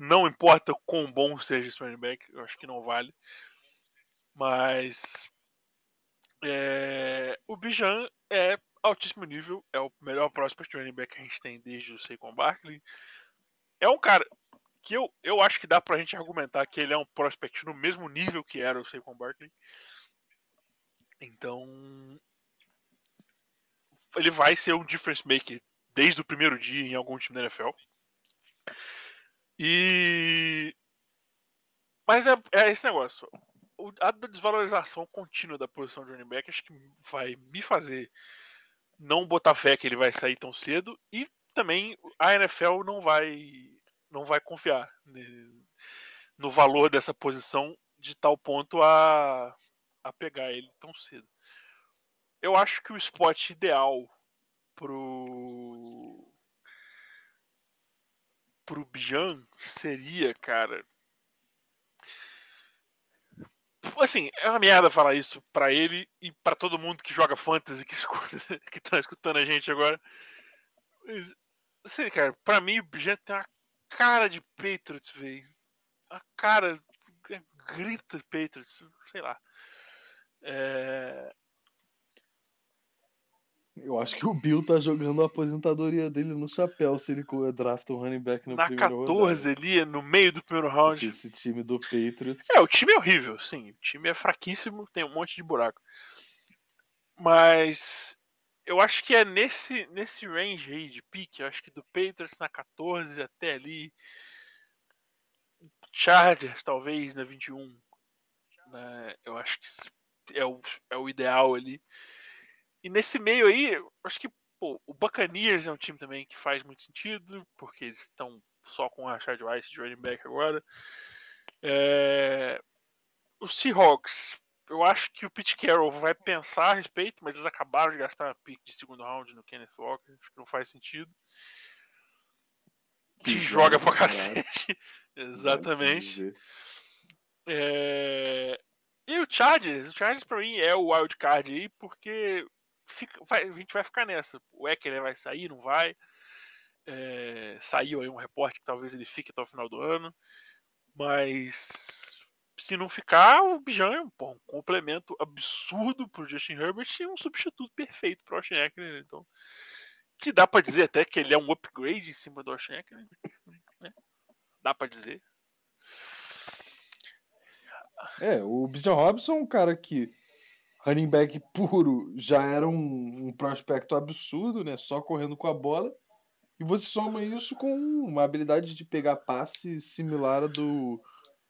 não importa quão bom seja esse running back, eu acho que não vale. Mas é, o Bijan é altíssimo nível, é o melhor prospect running back que a gente tem desde o Saquon Barkley. É um cara, que eu, eu acho que dá pra gente argumentar que ele é um prospect no mesmo nível que era o Saquon Barkley. Então, ele vai ser um difference maker desde o primeiro dia em algum time da NFL. E mas é, é esse negócio. A desvalorização contínua da posição de running back acho que vai me fazer não botar fé que ele vai sair tão cedo e também a NFL não vai não vai confiar no valor dessa posição de tal ponto a, a pegar ele tão cedo. Eu acho que o spot ideal pro pro Bijan seria, cara. Assim, é uma merda falar isso para ele e para todo mundo que joga fantasy que escuta, que tá escutando a gente agora. Mas, assim, cara, para mim o Bijan tem uma cara de Patriots, velho. A cara grita Patriots, sei lá. É... Eu acho que o Bill tá jogando a aposentadoria dele no chapéu se ele drafta um running back no Na primeiro 14 rodada. ali, no meio do primeiro round. Esse time do Patriots. É, o time é horrível, sim. O time é fraquíssimo, tem um monte de buraco. Mas eu acho que é nesse, nesse range aí de pique, eu acho que do Patriots na 14 até ali. Chargers, talvez, na 21. Né? Eu acho que é o, é o ideal ali. E nesse meio aí, acho que pô, o Buccaneers é um time também que faz muito sentido, porque eles estão só com a Rashad White de running back agora. É... Os Seahawks, eu acho que o Pete Carroll vai pensar a respeito, mas eles acabaram de gastar a pick de segundo round no Kenneth Walker, acho que não faz sentido. Que, joga pra cacete. Exatamente. É... E o Chargers, o Chargers pra mim é o wild card aí, porque fica, vai, a gente vai ficar nessa. O Eckler vai sair, não vai. É, saiu aí um reporte que talvez ele fique até o final do ano. Mas se não ficar, o Bijan é um, pô, um complemento absurdo pro Justin Herbert e um substituto perfeito pro Austin Eckler. Né? Então, que dá para dizer até que ele é um upgrade em cima do Austin Eckler. Né? Dá para dizer. É, o Bijan Robson é um cara que running back puro já era um, um prospecto absurdo, né? Só correndo com a bola. E você soma isso com uma habilidade de pegar passe similar a do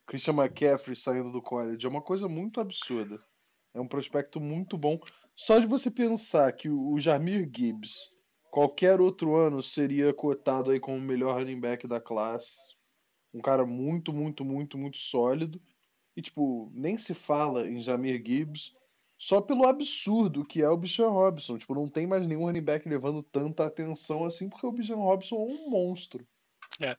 Christian McCaffrey saindo do college. É uma coisa muito absurda. É um prospecto muito bom. Só de você pensar que o Jamir Gibbs, qualquer outro ano, seria cotado aí como o melhor running back da classe. Um cara muito, muito, muito, muito sólido. E, tipo, nem se fala em Jamir Gibbs só pelo absurdo que é o Bijan Robson. Tipo, não tem mais nenhum running back levando tanta atenção assim, porque o Bijan Robson é um monstro. É.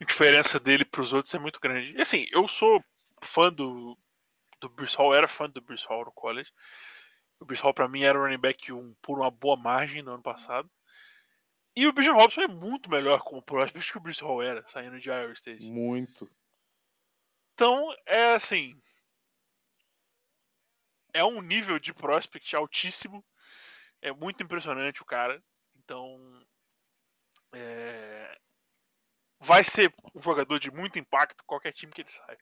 A diferença dele para os outros é muito grande. E assim, eu sou fã do, do Bruce Hall, era fã do Bruce Hall no college. O Bruce Hall para mim era o running back um, por uma boa margem no ano passado. E o Bijan Robson é muito melhor como prospect que o Bruce Hall era, saindo de Iowa State. Muito. Então, é assim, é um nível de prospect altíssimo. É muito impressionante o cara. Então. É... Vai ser um jogador de muito impacto qualquer time que ele sai.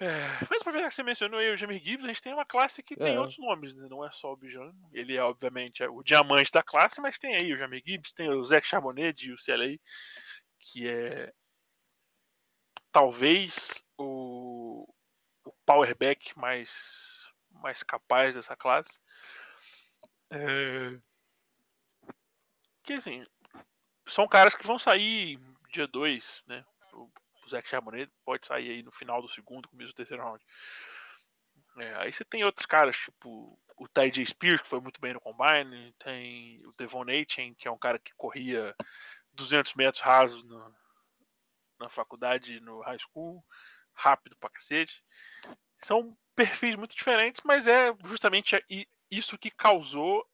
É... Mas aproveitar que você mencionou aí o Jamir Gibbs, a gente tem uma classe que tem é. outros nomes, né? Não é só o Bijan. Ele é, obviamente, o diamante da classe, mas tem aí o Jamir Gibbs, tem o Zach Charbonnet de UCLA, que é talvez o, o powerback mais mais capaz dessa classe. É... Que assim, são caras que vão sair dia 2, né? O Zach Charbonnet pode sair aí no final do segundo, começo do terceiro round. É, aí você tem outros caras, tipo o Ty J. Spears, que foi muito bem no Combine, tem o Devon Aitken, que é um cara que corria 200 metros rasos no, na faculdade, no high school, rápido pra cacete. São perfis muito diferentes, mas é justamente isso que causou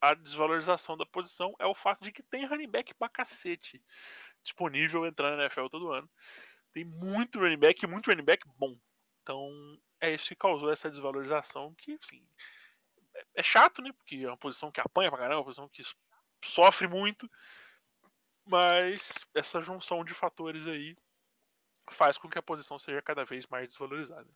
a desvalorização da posição é o fato de que tem running back pra cacete disponível entrando na NFL todo ano. Tem muito running back muito running back bom. Então é isso que causou essa desvalorização que assim, é chato, né? Porque é uma posição que apanha pra caramba, é uma posição que sofre muito. Mas essa junção de fatores aí faz com que a posição seja cada vez mais desvalorizada.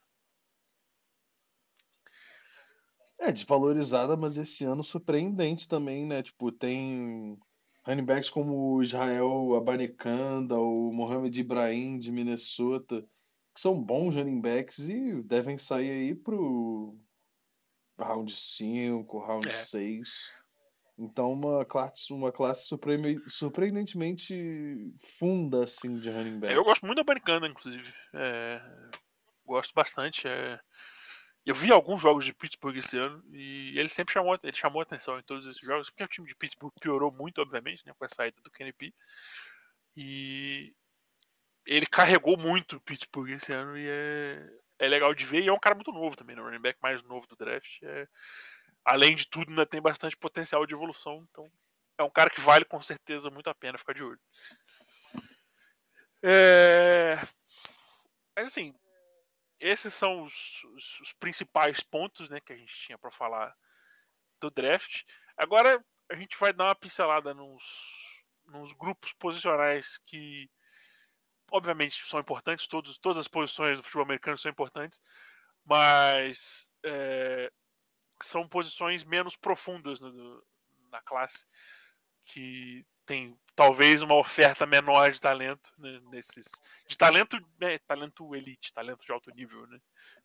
É, desvalorizada, mas esse ano surpreendente também, né? Tipo, tem running backs como o Israel Abanikanda, o Mohamed Ibrahim de Minnesota, que são bons running backs e devem sair aí pro round 5, round é. 6. Então, uma classe, uma classe surpreendentemente funda, assim, de running back. É, eu gosto muito da Abanikanda, inclusive. É, gosto bastante. É, eu vi alguns jogos de Pittsburgh esse ano e ele sempre chamou, ele chamou atenção em todos esses jogos, porque o time de Pittsburgh piorou muito, obviamente, né, com a saída do KNP. E ele carregou muito o Pittsburgh esse ano e é, é legal de ver. E é um cara muito novo também, né? o running back mais novo do draft. É, além de tudo, ainda tem bastante potencial de evolução. Então, é um cara que vale com certeza muito a pena ficar de olho. É... Mas assim, esses são os, os, os, principais pontos né, que a gente tinha para falar do draft. Agora a gente vai dar uma pincelada nos, nos grupos posicionais que, obviamente, são importantes. Todos, todas as posições do futebol americano são importantes, mas é, são posições menos profundas no, na classe que tem talvez uma oferta menor de talento né, nesses de talento né, talento elite talento de alto nível né,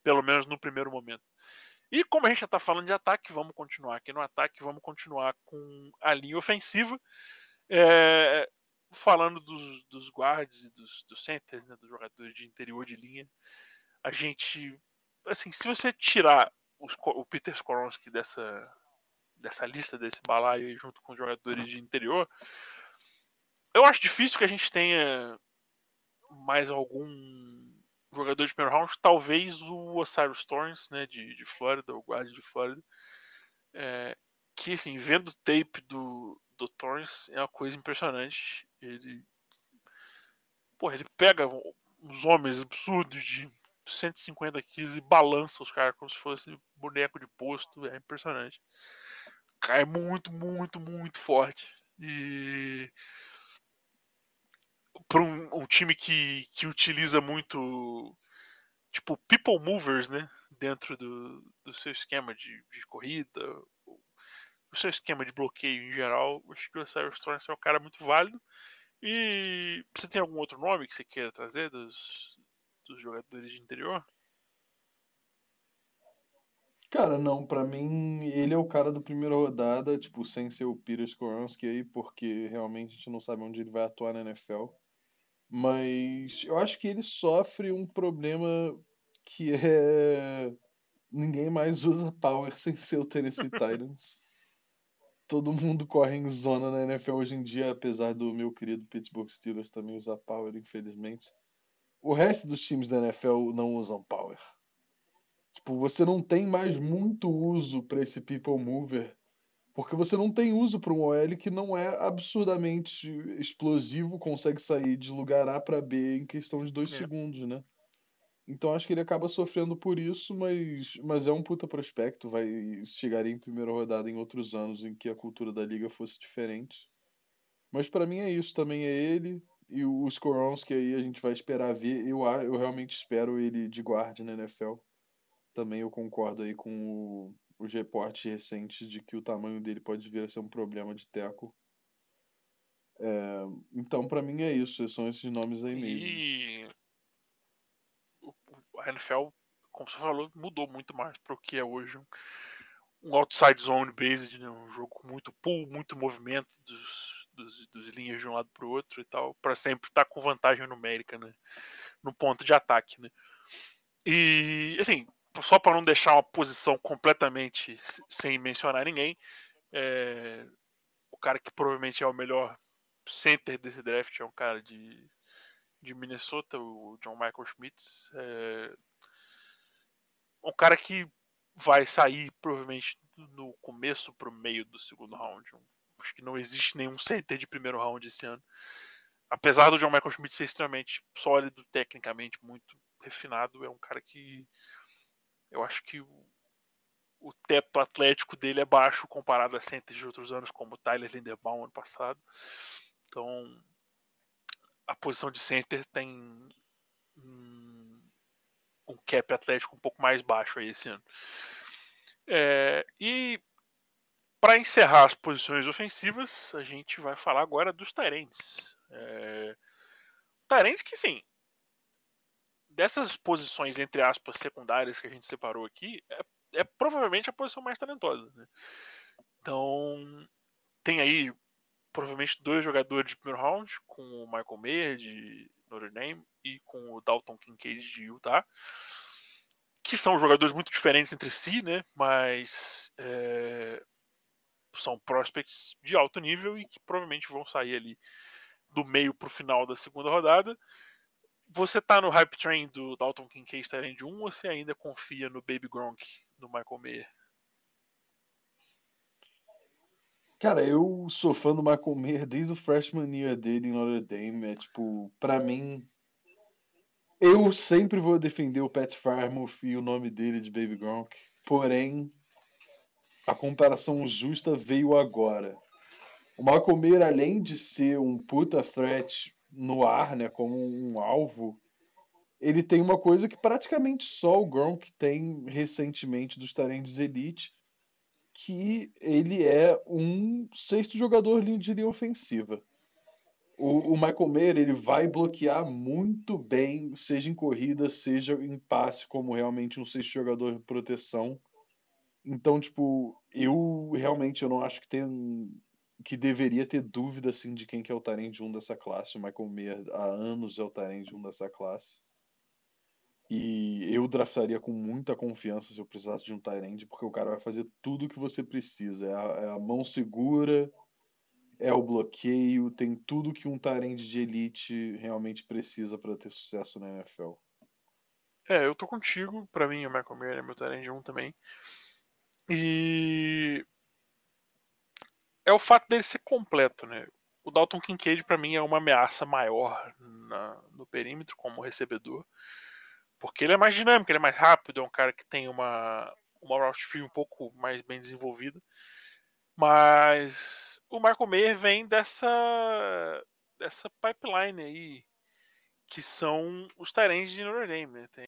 pelo menos no primeiro momento. E como a gente já está falando de ataque vamos continuar aqui no ataque vamos continuar com a linha ofensiva é, falando dos, dos guards e dos, dos centers né, dos jogadores de interior de linha a gente assim se você tirar os, o Peter Skoronsky dessa dessa lista desse balaio junto com os jogadores de interior eu acho difícil que a gente tenha mais algum jogador de primeiro round. Talvez o Osiris Torrance, né, de, de Flórida, o guarda de Flórida. É, que, assim, vendo o tape do, do Torrance é uma coisa impressionante. Ele. Porra, ele pega uns homens absurdos de 150 quilos e balança os caras como se fosse boneco de posto. É impressionante. Cai muito, muito, muito forte. E para um, um, time que, que utiliza muito tipo people movers, né, dentro do, do seu esquema de, de corrida, o seu esquema de bloqueio em geral, acho que o Cyrus Torrance é um cara muito válido. E você tem algum outro nome que você queira trazer dos, dos jogadores de interior? Cara, não, para mim ele é o cara do primeira rodada, tipo, sem ser o Peter Skoronski aí, porque realmente a gente não sabe onde ele vai atuar na NFL. Mas eu acho que ele sofre um problema que é. Ninguém mais usa power sem ser o Tennessee Titans. Todo mundo corre em zona na NFL hoje em dia, apesar do meu querido Pittsburgh Steelers também usar power, infelizmente. O resto dos times da NFL não usam power. Tipo, você não tem mais muito uso para esse people mover porque você não tem uso para um OL que não é absurdamente explosivo, consegue sair de lugar A para B em questão de dois é. segundos, né? Então acho que ele acaba sofrendo por isso, mas, mas é um puta prospecto, vai chegaria em primeira rodada em outros anos em que a cultura da liga fosse diferente. Mas para mim é isso, também é ele e o Skoronski aí a gente vai esperar ver. Eu, eu realmente espero ele de guarda na NFL. Também eu concordo aí com o os reportes recentes de que o tamanho dele pode vir a ser um problema de teco. É, então, para mim é isso. São esses nomes aí mesmo. E a NFL, como você falou, mudou muito mais para o que é hoje um, outside zone based, né? um jogo com muito pull, muito movimento dos, dos, dos linhas de um lado para o outro e tal, para sempre estar tá com vantagem numérica né? no ponto de ataque. Né? E assim, só para não deixar uma posição completamente sem mencionar ninguém, é, o cara que provavelmente é o melhor center desse draft é um cara de, de Minnesota, o John Michael Schmitz. É, um cara que vai sair provavelmente no começo para o meio do segundo round. Acho que não existe nenhum center de primeiro round esse ano. Apesar do John Michael Schmidt ser extremamente sólido, tecnicamente muito refinado, é um cara que eu acho que o, o teto atlético dele é baixo comparado a centers de outros anos, como o Tyler Linderbaum ano passado. Então, a posição de center tem um, um cap atlético um pouco mais baixo aí esse ano. É, e para encerrar as posições ofensivas, a gente vai falar agora dos Tyrants. É, Tyrants que sim, dessas posições, entre aspas, secundárias que a gente separou aqui, é, é provavelmente a posição mais talentosa. Né? Então, tem aí provavelmente dois jogadores de primeiro round, com o Michael Mayer de Notre Dame e com o Dalton Kincaid de Utah, que são jogadores muito diferentes entre si, né? mas é, são prospects de alto nível e que provavelmente vão sair ali do meio para o final da segunda rodada você tá no hype train do Dalton Kincaid Tyrande 1 ou você ainda confia no Baby Gronk, no Michael Mayer? Cara, eu sou fã do Michael Mayer desde o freshman year dele em Notre Dame. É tipo, pra mim. Eu sempre vou defender o Pat Farmouth e o nome dele de Baby Gronk. Porém, a comparação justa veio agora. O Malcolm além de ser um puta threat no ar, né, como um alvo, ele tem uma coisa que praticamente só o Gronk tem recentemente dos Tarendes Elite, que ele é um sexto jogador de linha ofensiva. O, o Michael Mayer ele vai bloquear muito bem, seja em corrida, seja em passe, como realmente um sexto jogador de proteção. Então, tipo, eu realmente eu não acho que tem que deveria ter dúvida assim de quem que é o Tyrande 1 dessa classe. O Michael Mayer há anos é o Tyrande 1 dessa classe. E eu draftaria com muita confiança se eu precisasse de um Tyrande, porque o cara vai fazer tudo o que você precisa. É a, é a, mão segura, é o bloqueio, tem tudo que um Tyrande de elite realmente precisa para ter sucesso na NFL. É, eu tô contigo. Para mim, o Michael Mayer é meu Tyrande 1 também. E é o fato dele ser completo, né? O Dalton Kincaid para mim é uma ameaça maior na, no perímetro como recebedor, porque ele é mais dinâmico, ele é mais rápido, é um cara que tem uma uma route tree um pouco mais bem desenvolvida. Mas o Marco Meyer vem dessa dessa pipeline aí que são os Tyrants de Notre Dame, né? Tem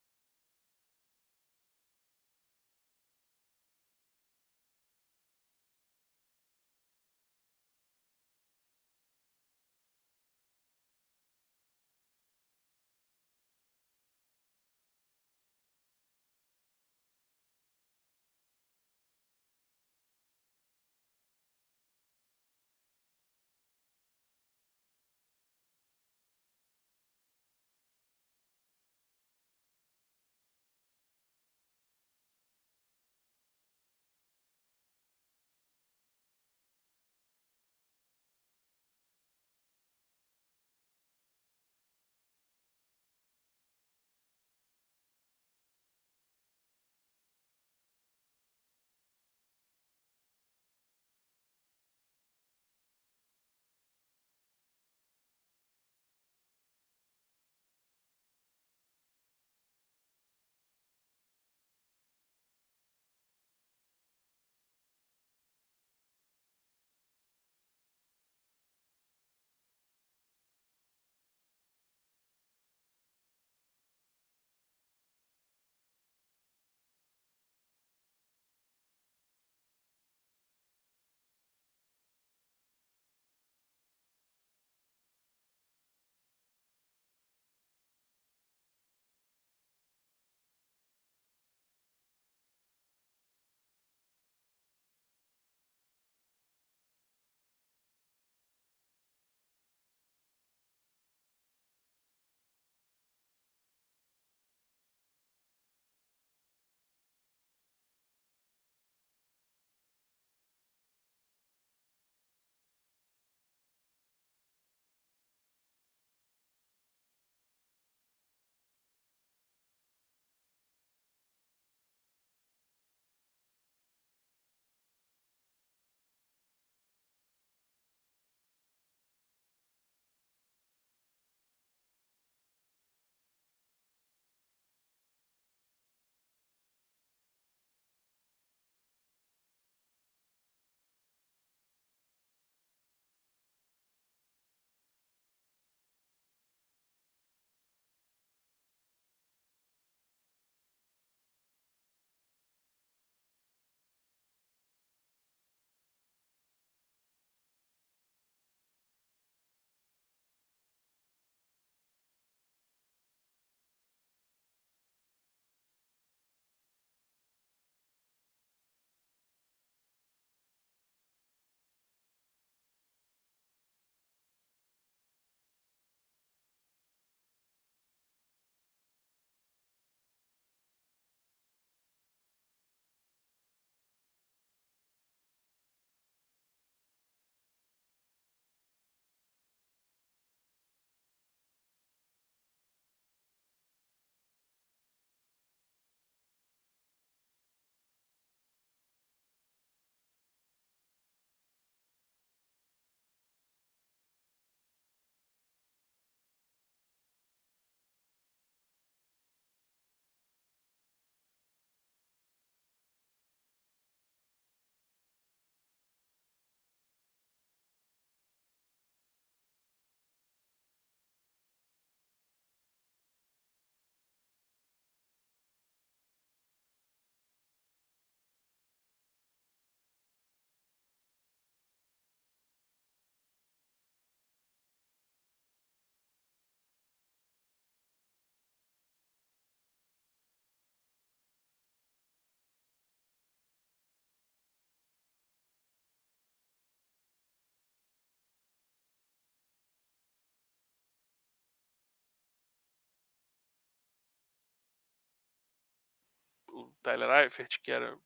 Tyler Eifert, que era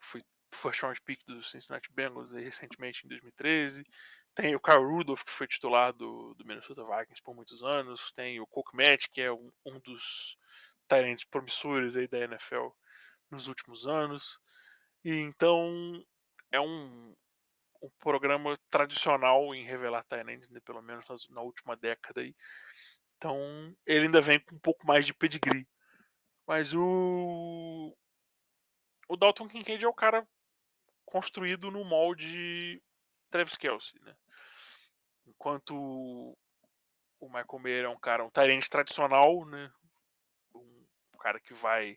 foi first round pick do Cincinnati Bengals recentemente em 2013. Tem o Kyle Rudolph, que foi titular do, do Minnesota Vikings por muitos anos. Tem o Coke Matt, que é um, um dos talentos promissores aí da NFL nos últimos anos. E então é um, um programa tradicional em revelar talentos, né, pelo menos na última década aí. Então ele ainda vem com um pouco mais de pedigree. Mas o o Dalton Kincaid é o cara construído no molde Travis Kelsey, né? Enquanto o Michael Mayer é um cara, um Tyrande tradicional, né? Um cara que vai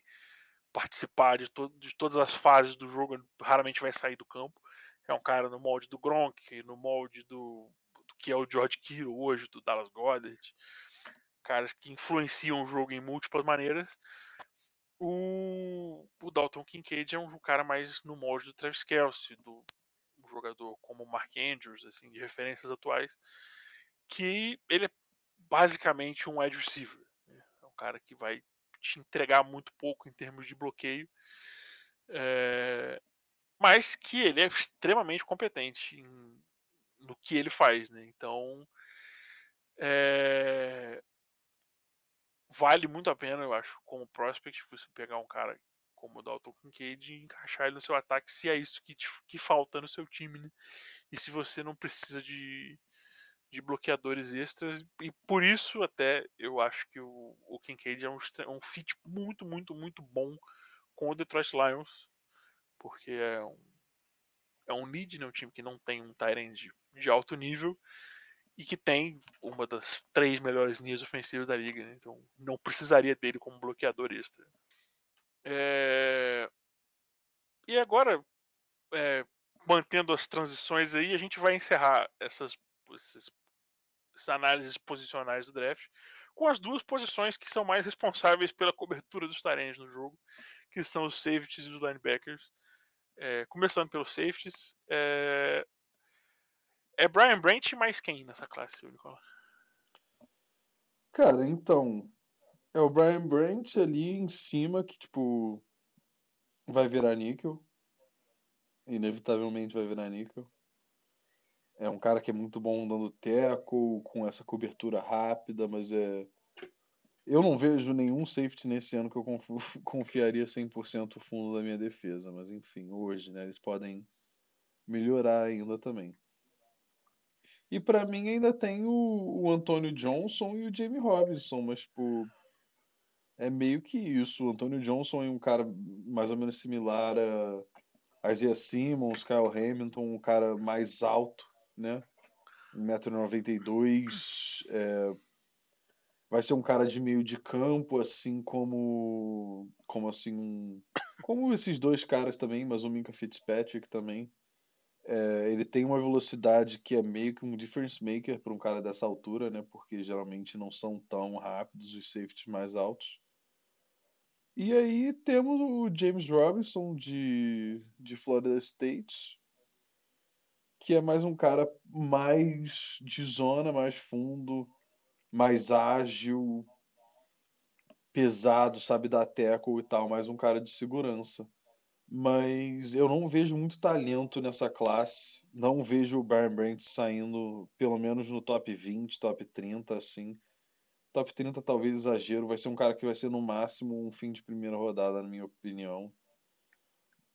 participar de, to de todas as fases do jogo, raramente vai sair do campo. É um cara no molde do Gronk, no molde do, do que é o George Kittle hoje, do Dallas Goddard. Caras que influenciam o jogo em múltiplas maneiras. O, o Dalton Kincaid é um cara mais no molde do Travis Kelsey, do um jogador como Mark Andrews, assim, de referências atuais, que ele é basicamente um wide receiver. Né? É um cara que vai te entregar muito pouco em termos de bloqueio, é, mas que ele é extremamente competente em, no que ele faz, né? Então, é, vale muito a pena, eu acho, como prospect, você pegar um cara como o Dalton Kincaid e encaixar ele no seu ataque, se é isso que, te, que falta no seu time, né? E se você não precisa de, de bloqueadores extras, e por isso até eu acho que o, o Kincaid é um, um fit muito, muito, muito bom com o Detroit Lions, porque é um, é um lead, né? um time que não tem um Tyrant de, de alto nível, e que tem uma das três melhores linhas ofensivas da liga, né? então não precisaria dele como bloqueador extra. É... E agora, é, mantendo as transições aí, a gente vai encerrar essas, essas, essas análises posicionais do draft com as duas posições que são mais responsáveis pela cobertura dos tarentos no jogo, que são os safeties e os linebackers. É, começando pelos safeties, é, é Brian Brent mais quem nessa classe, Nicola? Cara, então. É o Brian Brent ali em cima que, tipo. Vai virar níquel. Inevitavelmente vai virar níquel. É um cara que é muito bom dando teco, com essa cobertura rápida, mas é. Eu não vejo nenhum safety nesse ano que eu confiaria 100% o fundo da minha defesa, mas enfim, hoje, né, eles podem melhorar ainda também. E para mim ainda tem o, o Antônio Johnson e o Jamie Robinson, mas tipo é meio que isso. O Antônio Johnson é um cara mais ou menos similar a Isaiah Simmons, Kyle Hamilton, um cara mais alto, né? 1,92m. É... Vai ser um cara de meio de campo, assim como. Como assim. Como esses dois caras também, mas o Minka Fitzpatrick também. É, ele tem uma velocidade que é meio que um difference maker para um cara dessa altura, né? Porque geralmente não são tão rápidos os safeties mais altos. E aí temos o James Robinson de, de Florida State, que é mais um cara mais de zona, mais fundo, mais ágil, pesado, sabe dar tackle e tal, mais um cara de segurança mas eu não vejo muito talento nessa classe. Não vejo o Byron Brandt saindo, pelo menos no top 20, top 30, assim. Top 30 talvez exagero, vai ser um cara que vai ser no máximo um fim de primeira rodada, na minha opinião.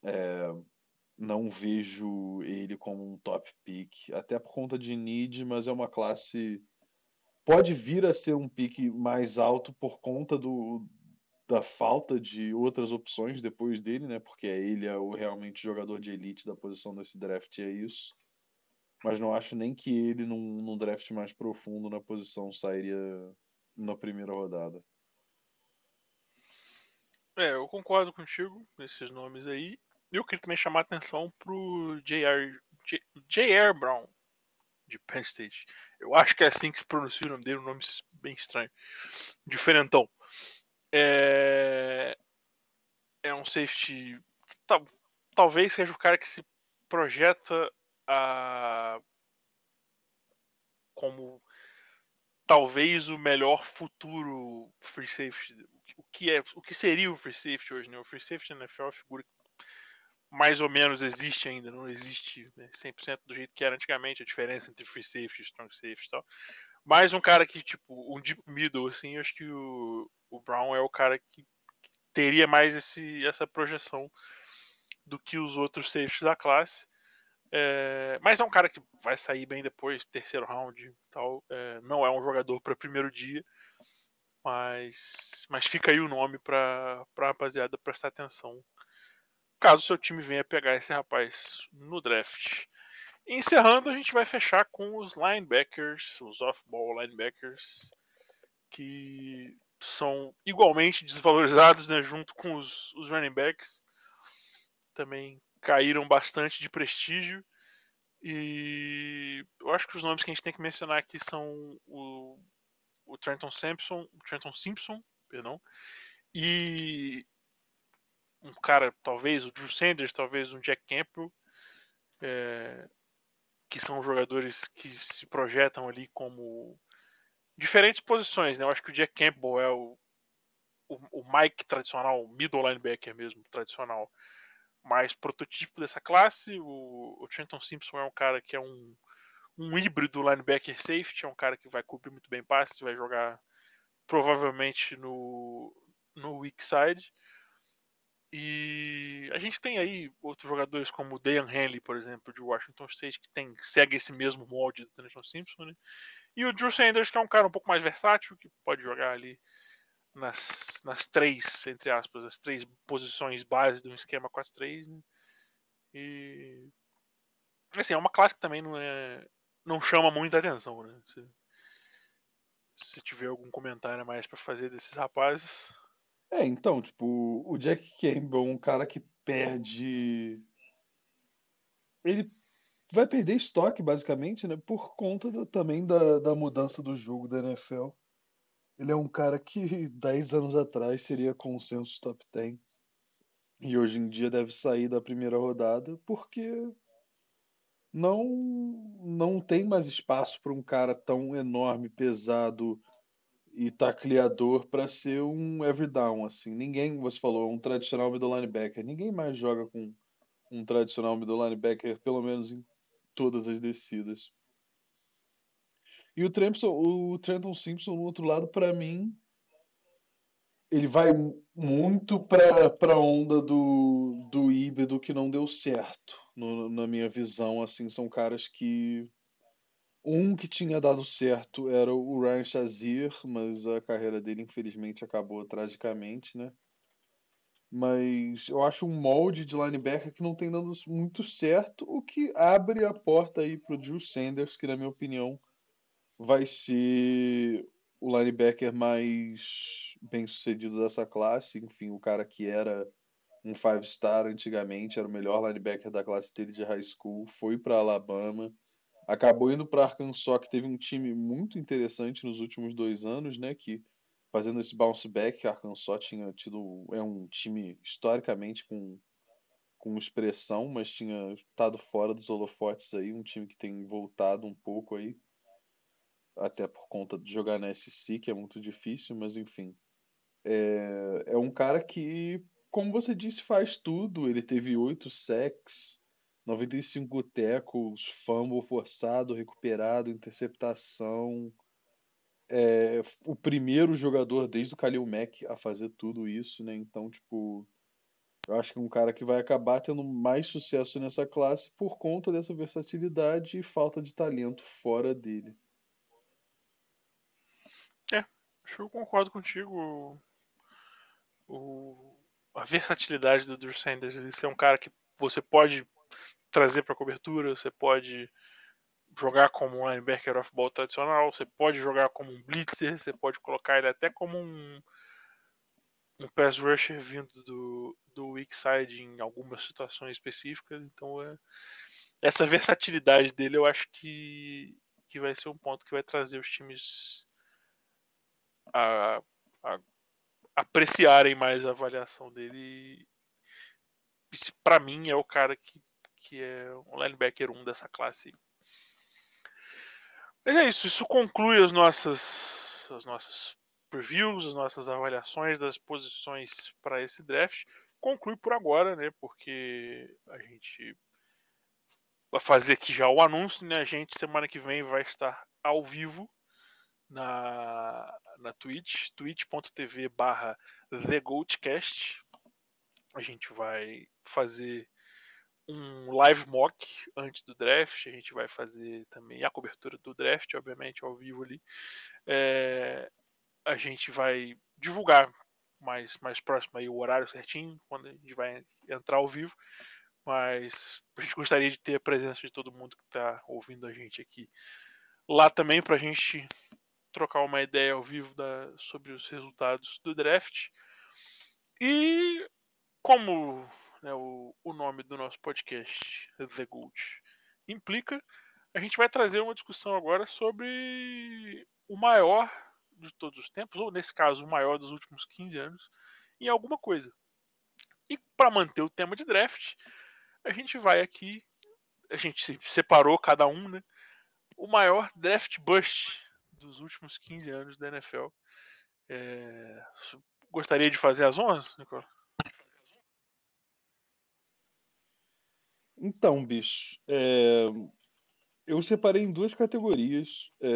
É, não vejo ele como um top pick, até por conta de need, mas é uma classe. Pode vir a ser um pick mais alto por conta do, da falta de outras opções depois dele, né? Porque ele é o realmente jogador de elite da posição desse draft, é isso. Mas não acho nem que ele, num, num draft mais profundo na posição, sairia na primeira rodada. É, eu concordo contigo nesses nomes aí. Eu queria também chamar a atenção pro J.R. J.R. Brown, de Penn State. Eu acho que é assim que se pronuncia o nome dele, um nome bem estranho. Diferentão. É, é um safety que talvez seja o cara que se projeta a como talvez o melhor futuro free safety. O que, é, o que seria o free safety hoje? Né? O free safety na NFL é uma figura que mais ou menos existe ainda, não existe né, 100% do jeito que era antigamente, a diferença entre free safety e strong safety e tal. Mais um cara que, tipo, um deep middle, assim, acho que o, o Brown é o cara que, teria mais esse, essa projeção do que os outros safeties da classe. É, mas é um cara que vai sair bem depois, terceiro round tal. É, não é um jogador para primeiro dia, mas, mas fica aí o nome para a rapaziada prestar atenção. Caso seu time venha pegar esse rapaz no draft. Encerrando, a gente vai fechar com os linebackers, os off-ball linebackers, que são igualmente desvalorizados né, junto com os, os running backs. Também caíram bastante de prestígio. E eu acho que os nomes que a gente tem que mencionar aqui são o, o Trenton Simpson, o Trenton Simpson, perdão, e um cara, talvez o Drew Sanders, talvez um Jack Campbell, é, que são jogadores que se projetam ali como diferentes posições, né? Eu acho que o Jack Campbell é o, o, o Mike tradicional, o middle linebacker mesmo, tradicional mais prototipo dessa classe. O, o Trenton Simpson é um cara que é um, um híbrido linebacker safety, é um cara que vai cobrir muito bem passes, vai jogar provavelmente no, no weak side. E a gente tem aí outros jogadores como o Dayan Henley, por exemplo, de Washington State, que tem, segue esse mesmo molde do Trenton Simpson, né? E o Drew Sanders, que é um cara um pouco mais versátil, que pode jogar ali nas, nas três, entre aspas, as três posições base de um esquema 4-3, né? E assim, é uma classe que também não é não chama muita atenção, né? Se, se tiver algum comentário mais para fazer desses rapazes. É, então, tipo, o Jack Campbell, um cara que perde ele vai perder estoque, basicamente, né? Por conta também da, da mudança do jogo da NFL. Ele é um cara que 10 anos atrás seria consenso top 10. E hoje em dia deve sair da primeira rodada porque não não tem mais espaço para um cara tão enorme, pesado e tacleador para ser um every down assim. Ninguém, você falou, um tradicional middle linebacker. Ninguém mais joga com um tradicional middle linebacker, pelo menos em todas as descidas. E o, Trampson, o Trenton Simpson, no outro lado, para mim, ele vai muito para a onda do, do híbrido que não deu certo, no, na minha visão. assim São caras que. Um que tinha dado certo era o Ryan Shazier, mas a carreira dele, infelizmente, acabou tragicamente, né? Mas eu acho um molde de linebacker que não tem dado muito certo, o que abre a porta aí pro Drew Sanders, que, na minha opinião, vai ser o linebacker mais bem sucedido dessa classe. Enfim, o cara que era um five star antigamente, era o melhor linebacker da classe dele de high school, foi para Alabama, acabou indo para Arkansas, que teve um time muito interessante nos últimos dois anos, né? Que fazendo esse bounce back, Arkansas tinha tido é um time historicamente com com expressão, mas tinha estado fora dos holofotes aí, um time que tem voltado um pouco aí até por conta de jogar na SC, que é muito difícil, mas enfim. É, é um cara que, como você disse, faz tudo. Ele teve 8 sacks, 95 tackles, fumble forçado, recuperado, interceptação. É o primeiro jogador desde o Kalil Mack a fazer tudo isso, né? Então, tipo, eu acho que é um cara que vai acabar tendo mais sucesso nessa classe por conta dessa versatilidade e falta de talento fora dele. Acho que eu concordo contigo. O, a versatilidade do Drew Sanders. Ele é um cara que você pode trazer para cobertura, você pode jogar como um linebacker off-ball tradicional, você pode jogar como um blitzer, você pode colocar ele até como um, um pass rusher vindo do, do weak side em algumas situações específicas. Então, é, essa versatilidade dele eu acho que, que vai ser um ponto que vai trazer os times a, a apreciarem mais a avaliação dele. Para mim é o cara que, que é um linebacker 1 dessa classe. Mas é isso, isso conclui as nossas, as nossas previews, as nossas avaliações das posições para esse draft. Conclui por agora, né? Porque a gente vai fazer aqui já o anúncio, né? A gente semana que vem vai estar ao vivo na, na Twitch, twitch.tv barra TheGoldCast. A gente vai fazer um live mock antes do draft. A gente vai fazer também a cobertura do draft, obviamente, ao vivo ali. É, a gente vai divulgar mais, mais próximo aí o horário certinho, quando a gente vai entrar ao vivo. Mas a gente gostaria de ter a presença de todo mundo que está ouvindo a gente aqui lá também para a gente trocar uma ideia ao vivo da, sobre os resultados do draft. E como né, o, o nome do nosso podcast, The Gold, implica, a gente vai trazer uma discussão agora sobre o maior de todos os tempos, ou nesse caso, o maior dos últimos 15 anos, em alguma coisa. E para manter o tema de draft, a gente vai aqui, a gente separou cada um, né? O maior draft bust dos últimos 15 anos da NFL. É... Gostaria de fazer as honras, Nicola? Então, bicho, é... eu separei em duas categorias é...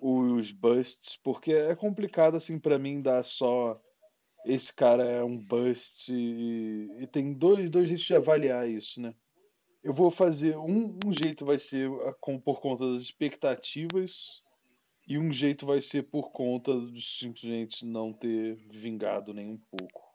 os busts, porque é complicado assim para mim dar só esse cara é um bust e, e tem dois, dois jeitos de avaliar isso, né? Eu vou fazer um, um jeito vai ser com, por conta das expectativas e um jeito vai ser por conta de simplesmente não ter vingado nem um pouco.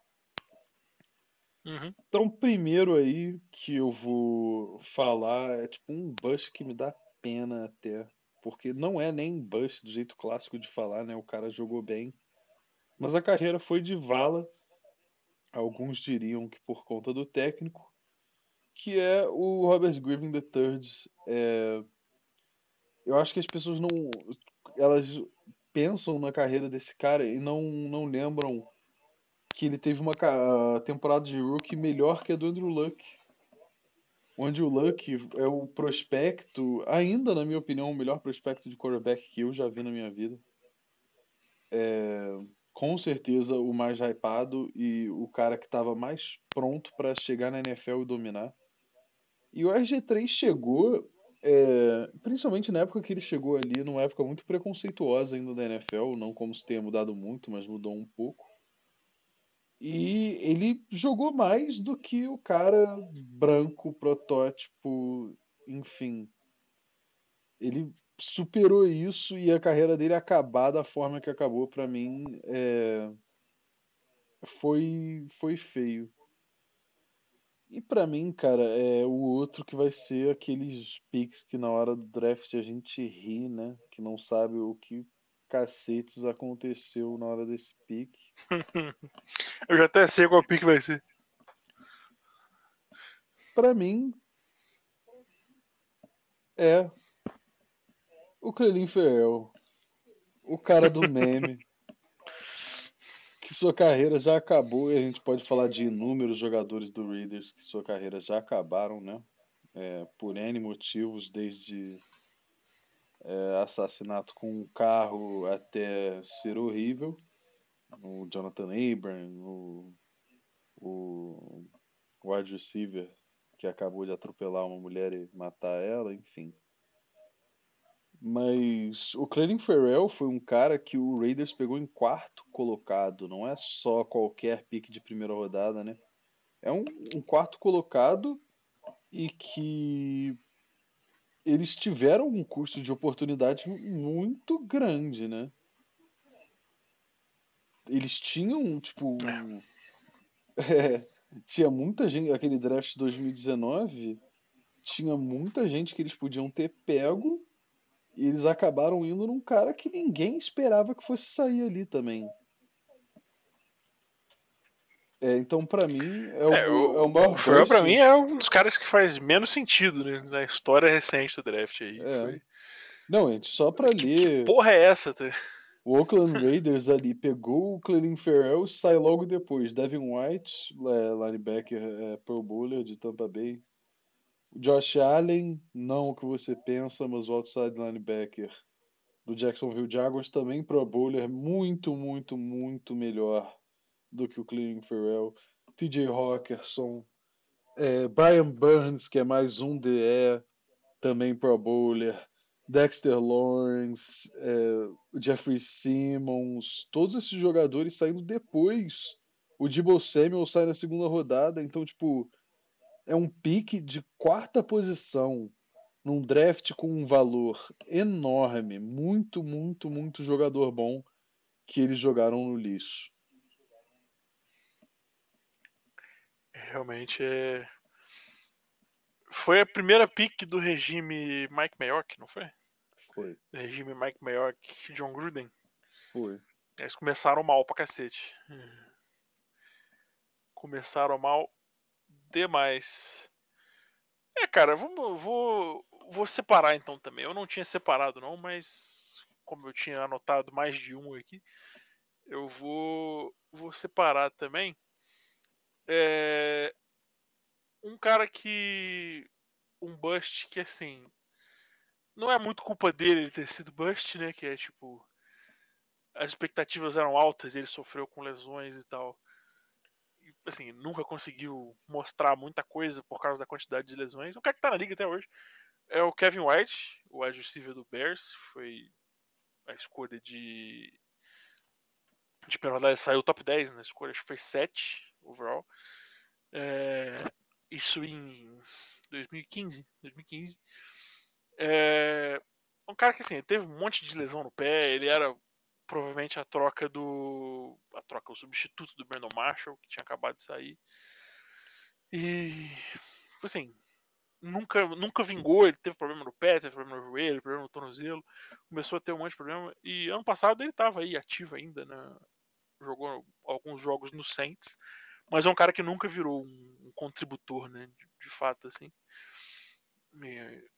Uhum. Então, primeiro aí que eu vou falar é tipo um bust que me dá pena até. Porque não é nem bust do jeito clássico de falar, né? O cara jogou bem. Mas a carreira foi de vala. Alguns diriam que por conta do técnico. Que é o Robert Griffin III. É... Eu acho que as pessoas não. Elas pensam na carreira desse cara e não, não lembram que ele teve uma temporada de rookie melhor que a do Andrew Luck. O Luck é o prospecto, ainda na minha opinião, o melhor prospecto de quarterback que eu já vi na minha vida. É, com certeza o mais hypado e o cara que estava mais pronto para chegar na NFL e dominar. E o RG3 chegou, é, principalmente na época que ele chegou ali, numa época muito preconceituosa ainda da NFL, não como se tenha mudado muito, mas mudou um pouco. E ele jogou mais do que o cara branco, protótipo, enfim. Ele superou isso e a carreira dele acabar da forma que acabou, para mim, é... foi, foi feio. E para mim, cara, é o outro que vai ser aqueles picks que na hora do draft a gente ri, né? Que não sabe o que cacetes aconteceu na hora desse pique. Eu já até sei qual pique vai ser. Pra mim, é o Clelin Ferrell, o cara do meme, que sua carreira já acabou e a gente pode falar de inúmeros jogadores do Raiders que sua carreira já acabaram, né? É, por N motivos, desde é, assassinato com um carro até ser horrível. O Jonathan Abram, o, o wide receiver que acabou de atropelar uma mulher e matar ela, enfim. Mas o Clelin Ferrell foi um cara que o Raiders pegou em quarto colocado. Não é só qualquer pique de primeira rodada, né? É um, um quarto colocado e que eles tiveram um custo de oportunidade muito grande, né? Eles tinham, tipo. É, tinha muita gente. Aquele draft de 2019 tinha muita gente que eles podiam ter pego e eles acabaram indo num cara que ninguém esperava que fosse sair ali também. É, então, para mim, é o, é, o, é o maior. O Ferrell, pra mim, é um dos caras que faz menos sentido né, na história recente do draft aí. É. Foi... Não, gente, só pra que, ler. Que porra é essa? Tá? O Oakland Raiders ali pegou o Clelin Ferrell e sai logo depois. Devin White, é, linebacker é, Pro Bowler de Tampa Bay. Josh Allen, não o que você pensa, mas o outside linebacker do Jacksonville Jaguars também Pro Bowler, muito, muito, muito melhor do que o Clearing Farrell. TJ Hawkinson, é, Brian Burns, que é mais um DE, também Pro Bowler. Dexter Lawrence, é, Jeffrey Simmons, todos esses jogadores saindo depois. O Debo Samuel sai na segunda rodada, então, tipo, é um pique de quarta posição num draft com um valor enorme, muito, muito, muito jogador bom que eles jogaram no lixo. Realmente é. Foi a primeira pick do regime Mike Mayock, não foi? Foi. Regime Mike Mayock e John Gruden. Foi. Eles começaram mal pra cacete. Começaram mal demais. É, cara, vou, vou, vou separar então também. Eu não tinha separado não, mas como eu tinha anotado mais de um aqui, eu vou, vou separar também. É, um cara que. Um bust que assim. Não é muito culpa dele ele ter sido bust, né? Que é tipo. As expectativas eram altas, ele sofreu com lesões e tal assim, nunca conseguiu mostrar muita coisa por causa da quantidade de lesões. O cara que tá na liga até hoje é o Kevin White, o receiver do Bears, foi a escolha de de primeira saiu top 10 na escolha, acho que foi 7 overall. É, isso em 2015, 2015. É, um cara que assim, teve um monte de lesão no pé, ele era provavelmente a troca do. A troca, o substituto do Brandon Marshall, que tinha acabado de sair. E. Assim. Nunca, nunca vingou, ele teve problema no pé, teve problema no joelho, problema no tornozelo, começou a ter um monte de problema. E ano passado ele estava aí ativo ainda, né? jogou alguns jogos no Saints, mas é um cara que nunca virou um, contributor, né? De, de fato, assim. E,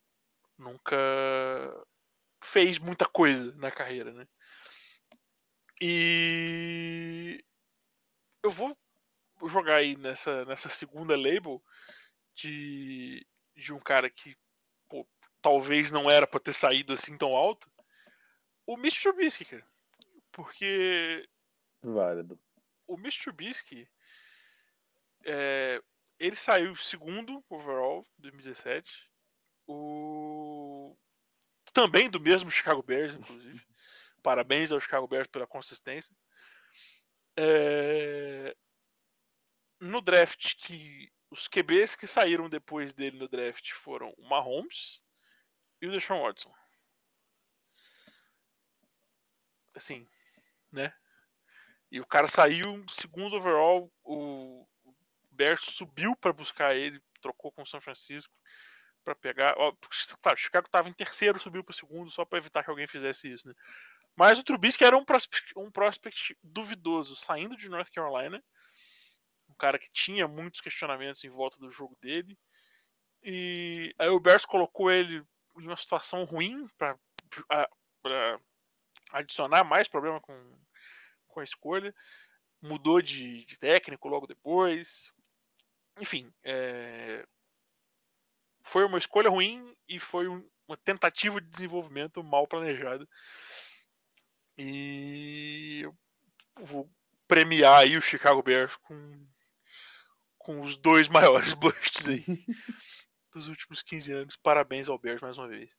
nunca fez muita coisa na carreira, né? E eu vou jogar aí nessa, nessa segunda label de, de um cara que pô, talvez não era para ter saído assim tão alto. O Mitch Trubisky, cara. Porque. Válido. O Mitch Trubisky. É, ele saiu segundo overall 2017. O. Também do mesmo Chicago Bears, inclusive. Parabéns ao Chicago Bears pela consistência. É... No draft que os QBs que saíram depois dele no draft foram o Mahomes e o Deshaun Watson. Assim, né? E o cara saiu segundo overall, o Bears subiu para buscar ele, trocou com o São Francisco para pegar. Ó, claro, Chicago estava em terceiro, subiu para o segundo só para evitar que alguém fizesse isso, né? Mas o Trubisky era um prospect, um prospect duvidoso, saindo de North Carolina. Um cara que tinha muitos questionamentos em volta do jogo dele. E aí o Bears colocou ele em uma situação ruim para adicionar mais problema com, com a escolha. Mudou de, de técnico logo depois. Enfim, é... foi uma escolha ruim e foi um, uma tentativa de desenvolvimento mal planejada e eu vou premiar aí o Chicago Bears com, com os dois maiores busts aí dos últimos 15 anos. Parabéns ao Bears mais uma vez.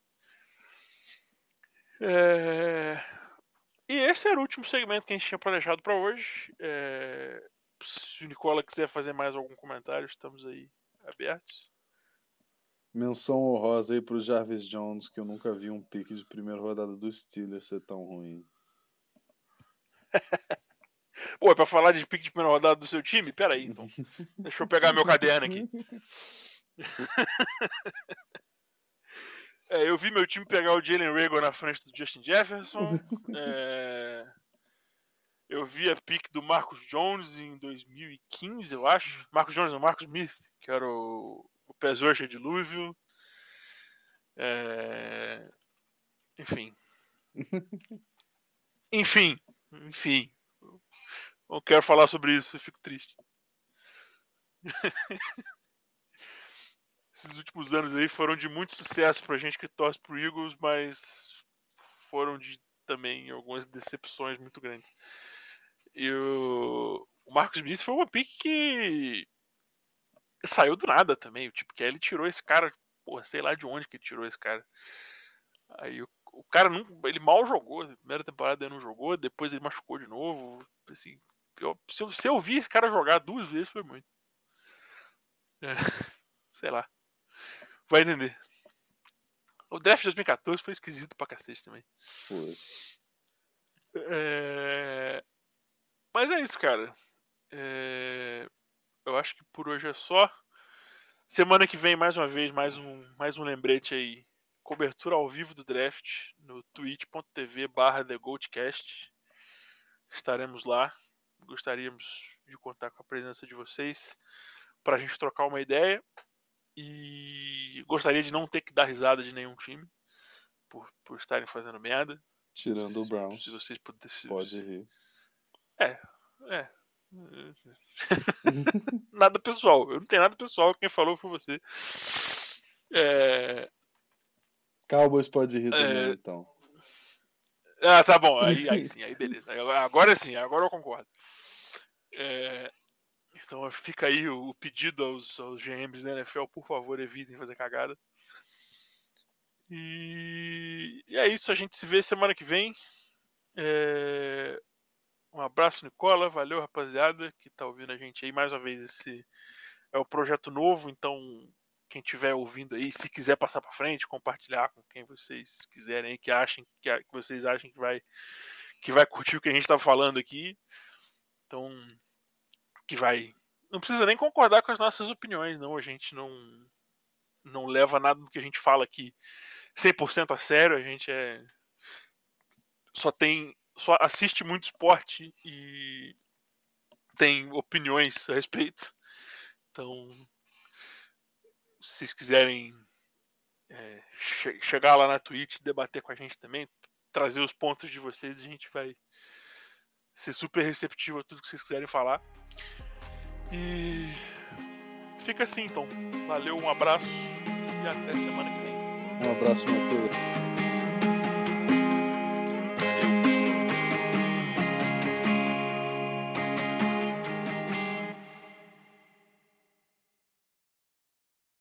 É... E esse era o último segmento que a gente tinha planejado para hoje. É... Se o Nicola quiser fazer mais algum comentário, estamos aí abertos. Menção honrosa aí pro Jarvis Jones, que eu nunca vi um pique de primeira rodada do Steelers ser tão ruim. Pô, é pra falar de pique de primeira rodada do seu time? Pera aí, então. Deixa eu pegar meu caderno aqui. É, eu vi meu time pegar o Jalen Rager na frente do Justin Jefferson. É, eu vi a pique do Marcus Jones em 2015, eu acho. Marcus Jones ou Marcus Smith, que era o, o Pez de Louisville. É, enfim. Enfim. Enfim. Não quero falar sobre isso, eu fico triste. esses últimos anos aí foram de muito sucesso pra gente que torce pro Eagles, mas foram de também algumas decepções muito grandes. E o, o Marcos Smith foi uma pick que saiu do nada também. Tipo, que aí ele tirou esse cara, porra, sei lá de onde que ele tirou esse cara. Aí o, o cara não, ele mal jogou. Na primeira temporada ele não jogou, depois ele machucou de novo. Assim, eu, se, eu, se eu vi esse cara jogar duas vezes foi muito. É, sei lá. Vai entender. O draft de 2014 foi esquisito pra cacete também. Foi. É... Mas é isso, cara. É... Eu acho que por hoje é só. Semana que vem, mais uma vez, mais um, mais um lembrete aí. Cobertura ao vivo do draft no twitch.tv barra TheGoldCast. Estaremos lá. Gostaríamos de contar com a presença de vocês para a gente trocar uma ideia. E gostaria de não ter que dar risada de nenhum time por, por estarem fazendo merda. Tirando se, o Browns. Se vocês pudessem. Pode rir. É, é. nada pessoal. Eu não tenho nada pessoal. Quem falou foi você. É... Cowboys pode rir também, É. então. Ah, tá bom. Aí, aí sim, aí beleza. Agora sim, agora eu concordo. É, Então fica aí o o pedido aos, aos GMs da NFL, por favor, evitem fazer cagada. E... e é isso, a gente se vê semana que vem. É, Um abraço, Nicola. Valeu, rapaziada, que tá ouvindo a gente aí. Mais uma vez, esse é o projeto novo, então quem estiver ouvindo aí, se quiser passar para frente, compartilhar com quem vocês quiserem aí, que achem que, que vocês achem que vai que vai curtir o que a gente tá falando aqui. Então, que vai não precisa nem concordar com as nossas opiniões, não, a gente não não leva nada do que a gente fala aqui 100% a sério, a gente é só tem só assiste muito esporte e tem opiniões a respeito. Então, se vocês quiserem é, che- chegar lá na Twitch, debater com a gente também, trazer os pontos de vocês, a gente vai ser super receptivo a tudo que vocês quiserem falar. E fica assim então. Valeu, um abraço e até semana que vem. Um abraço, Matheus.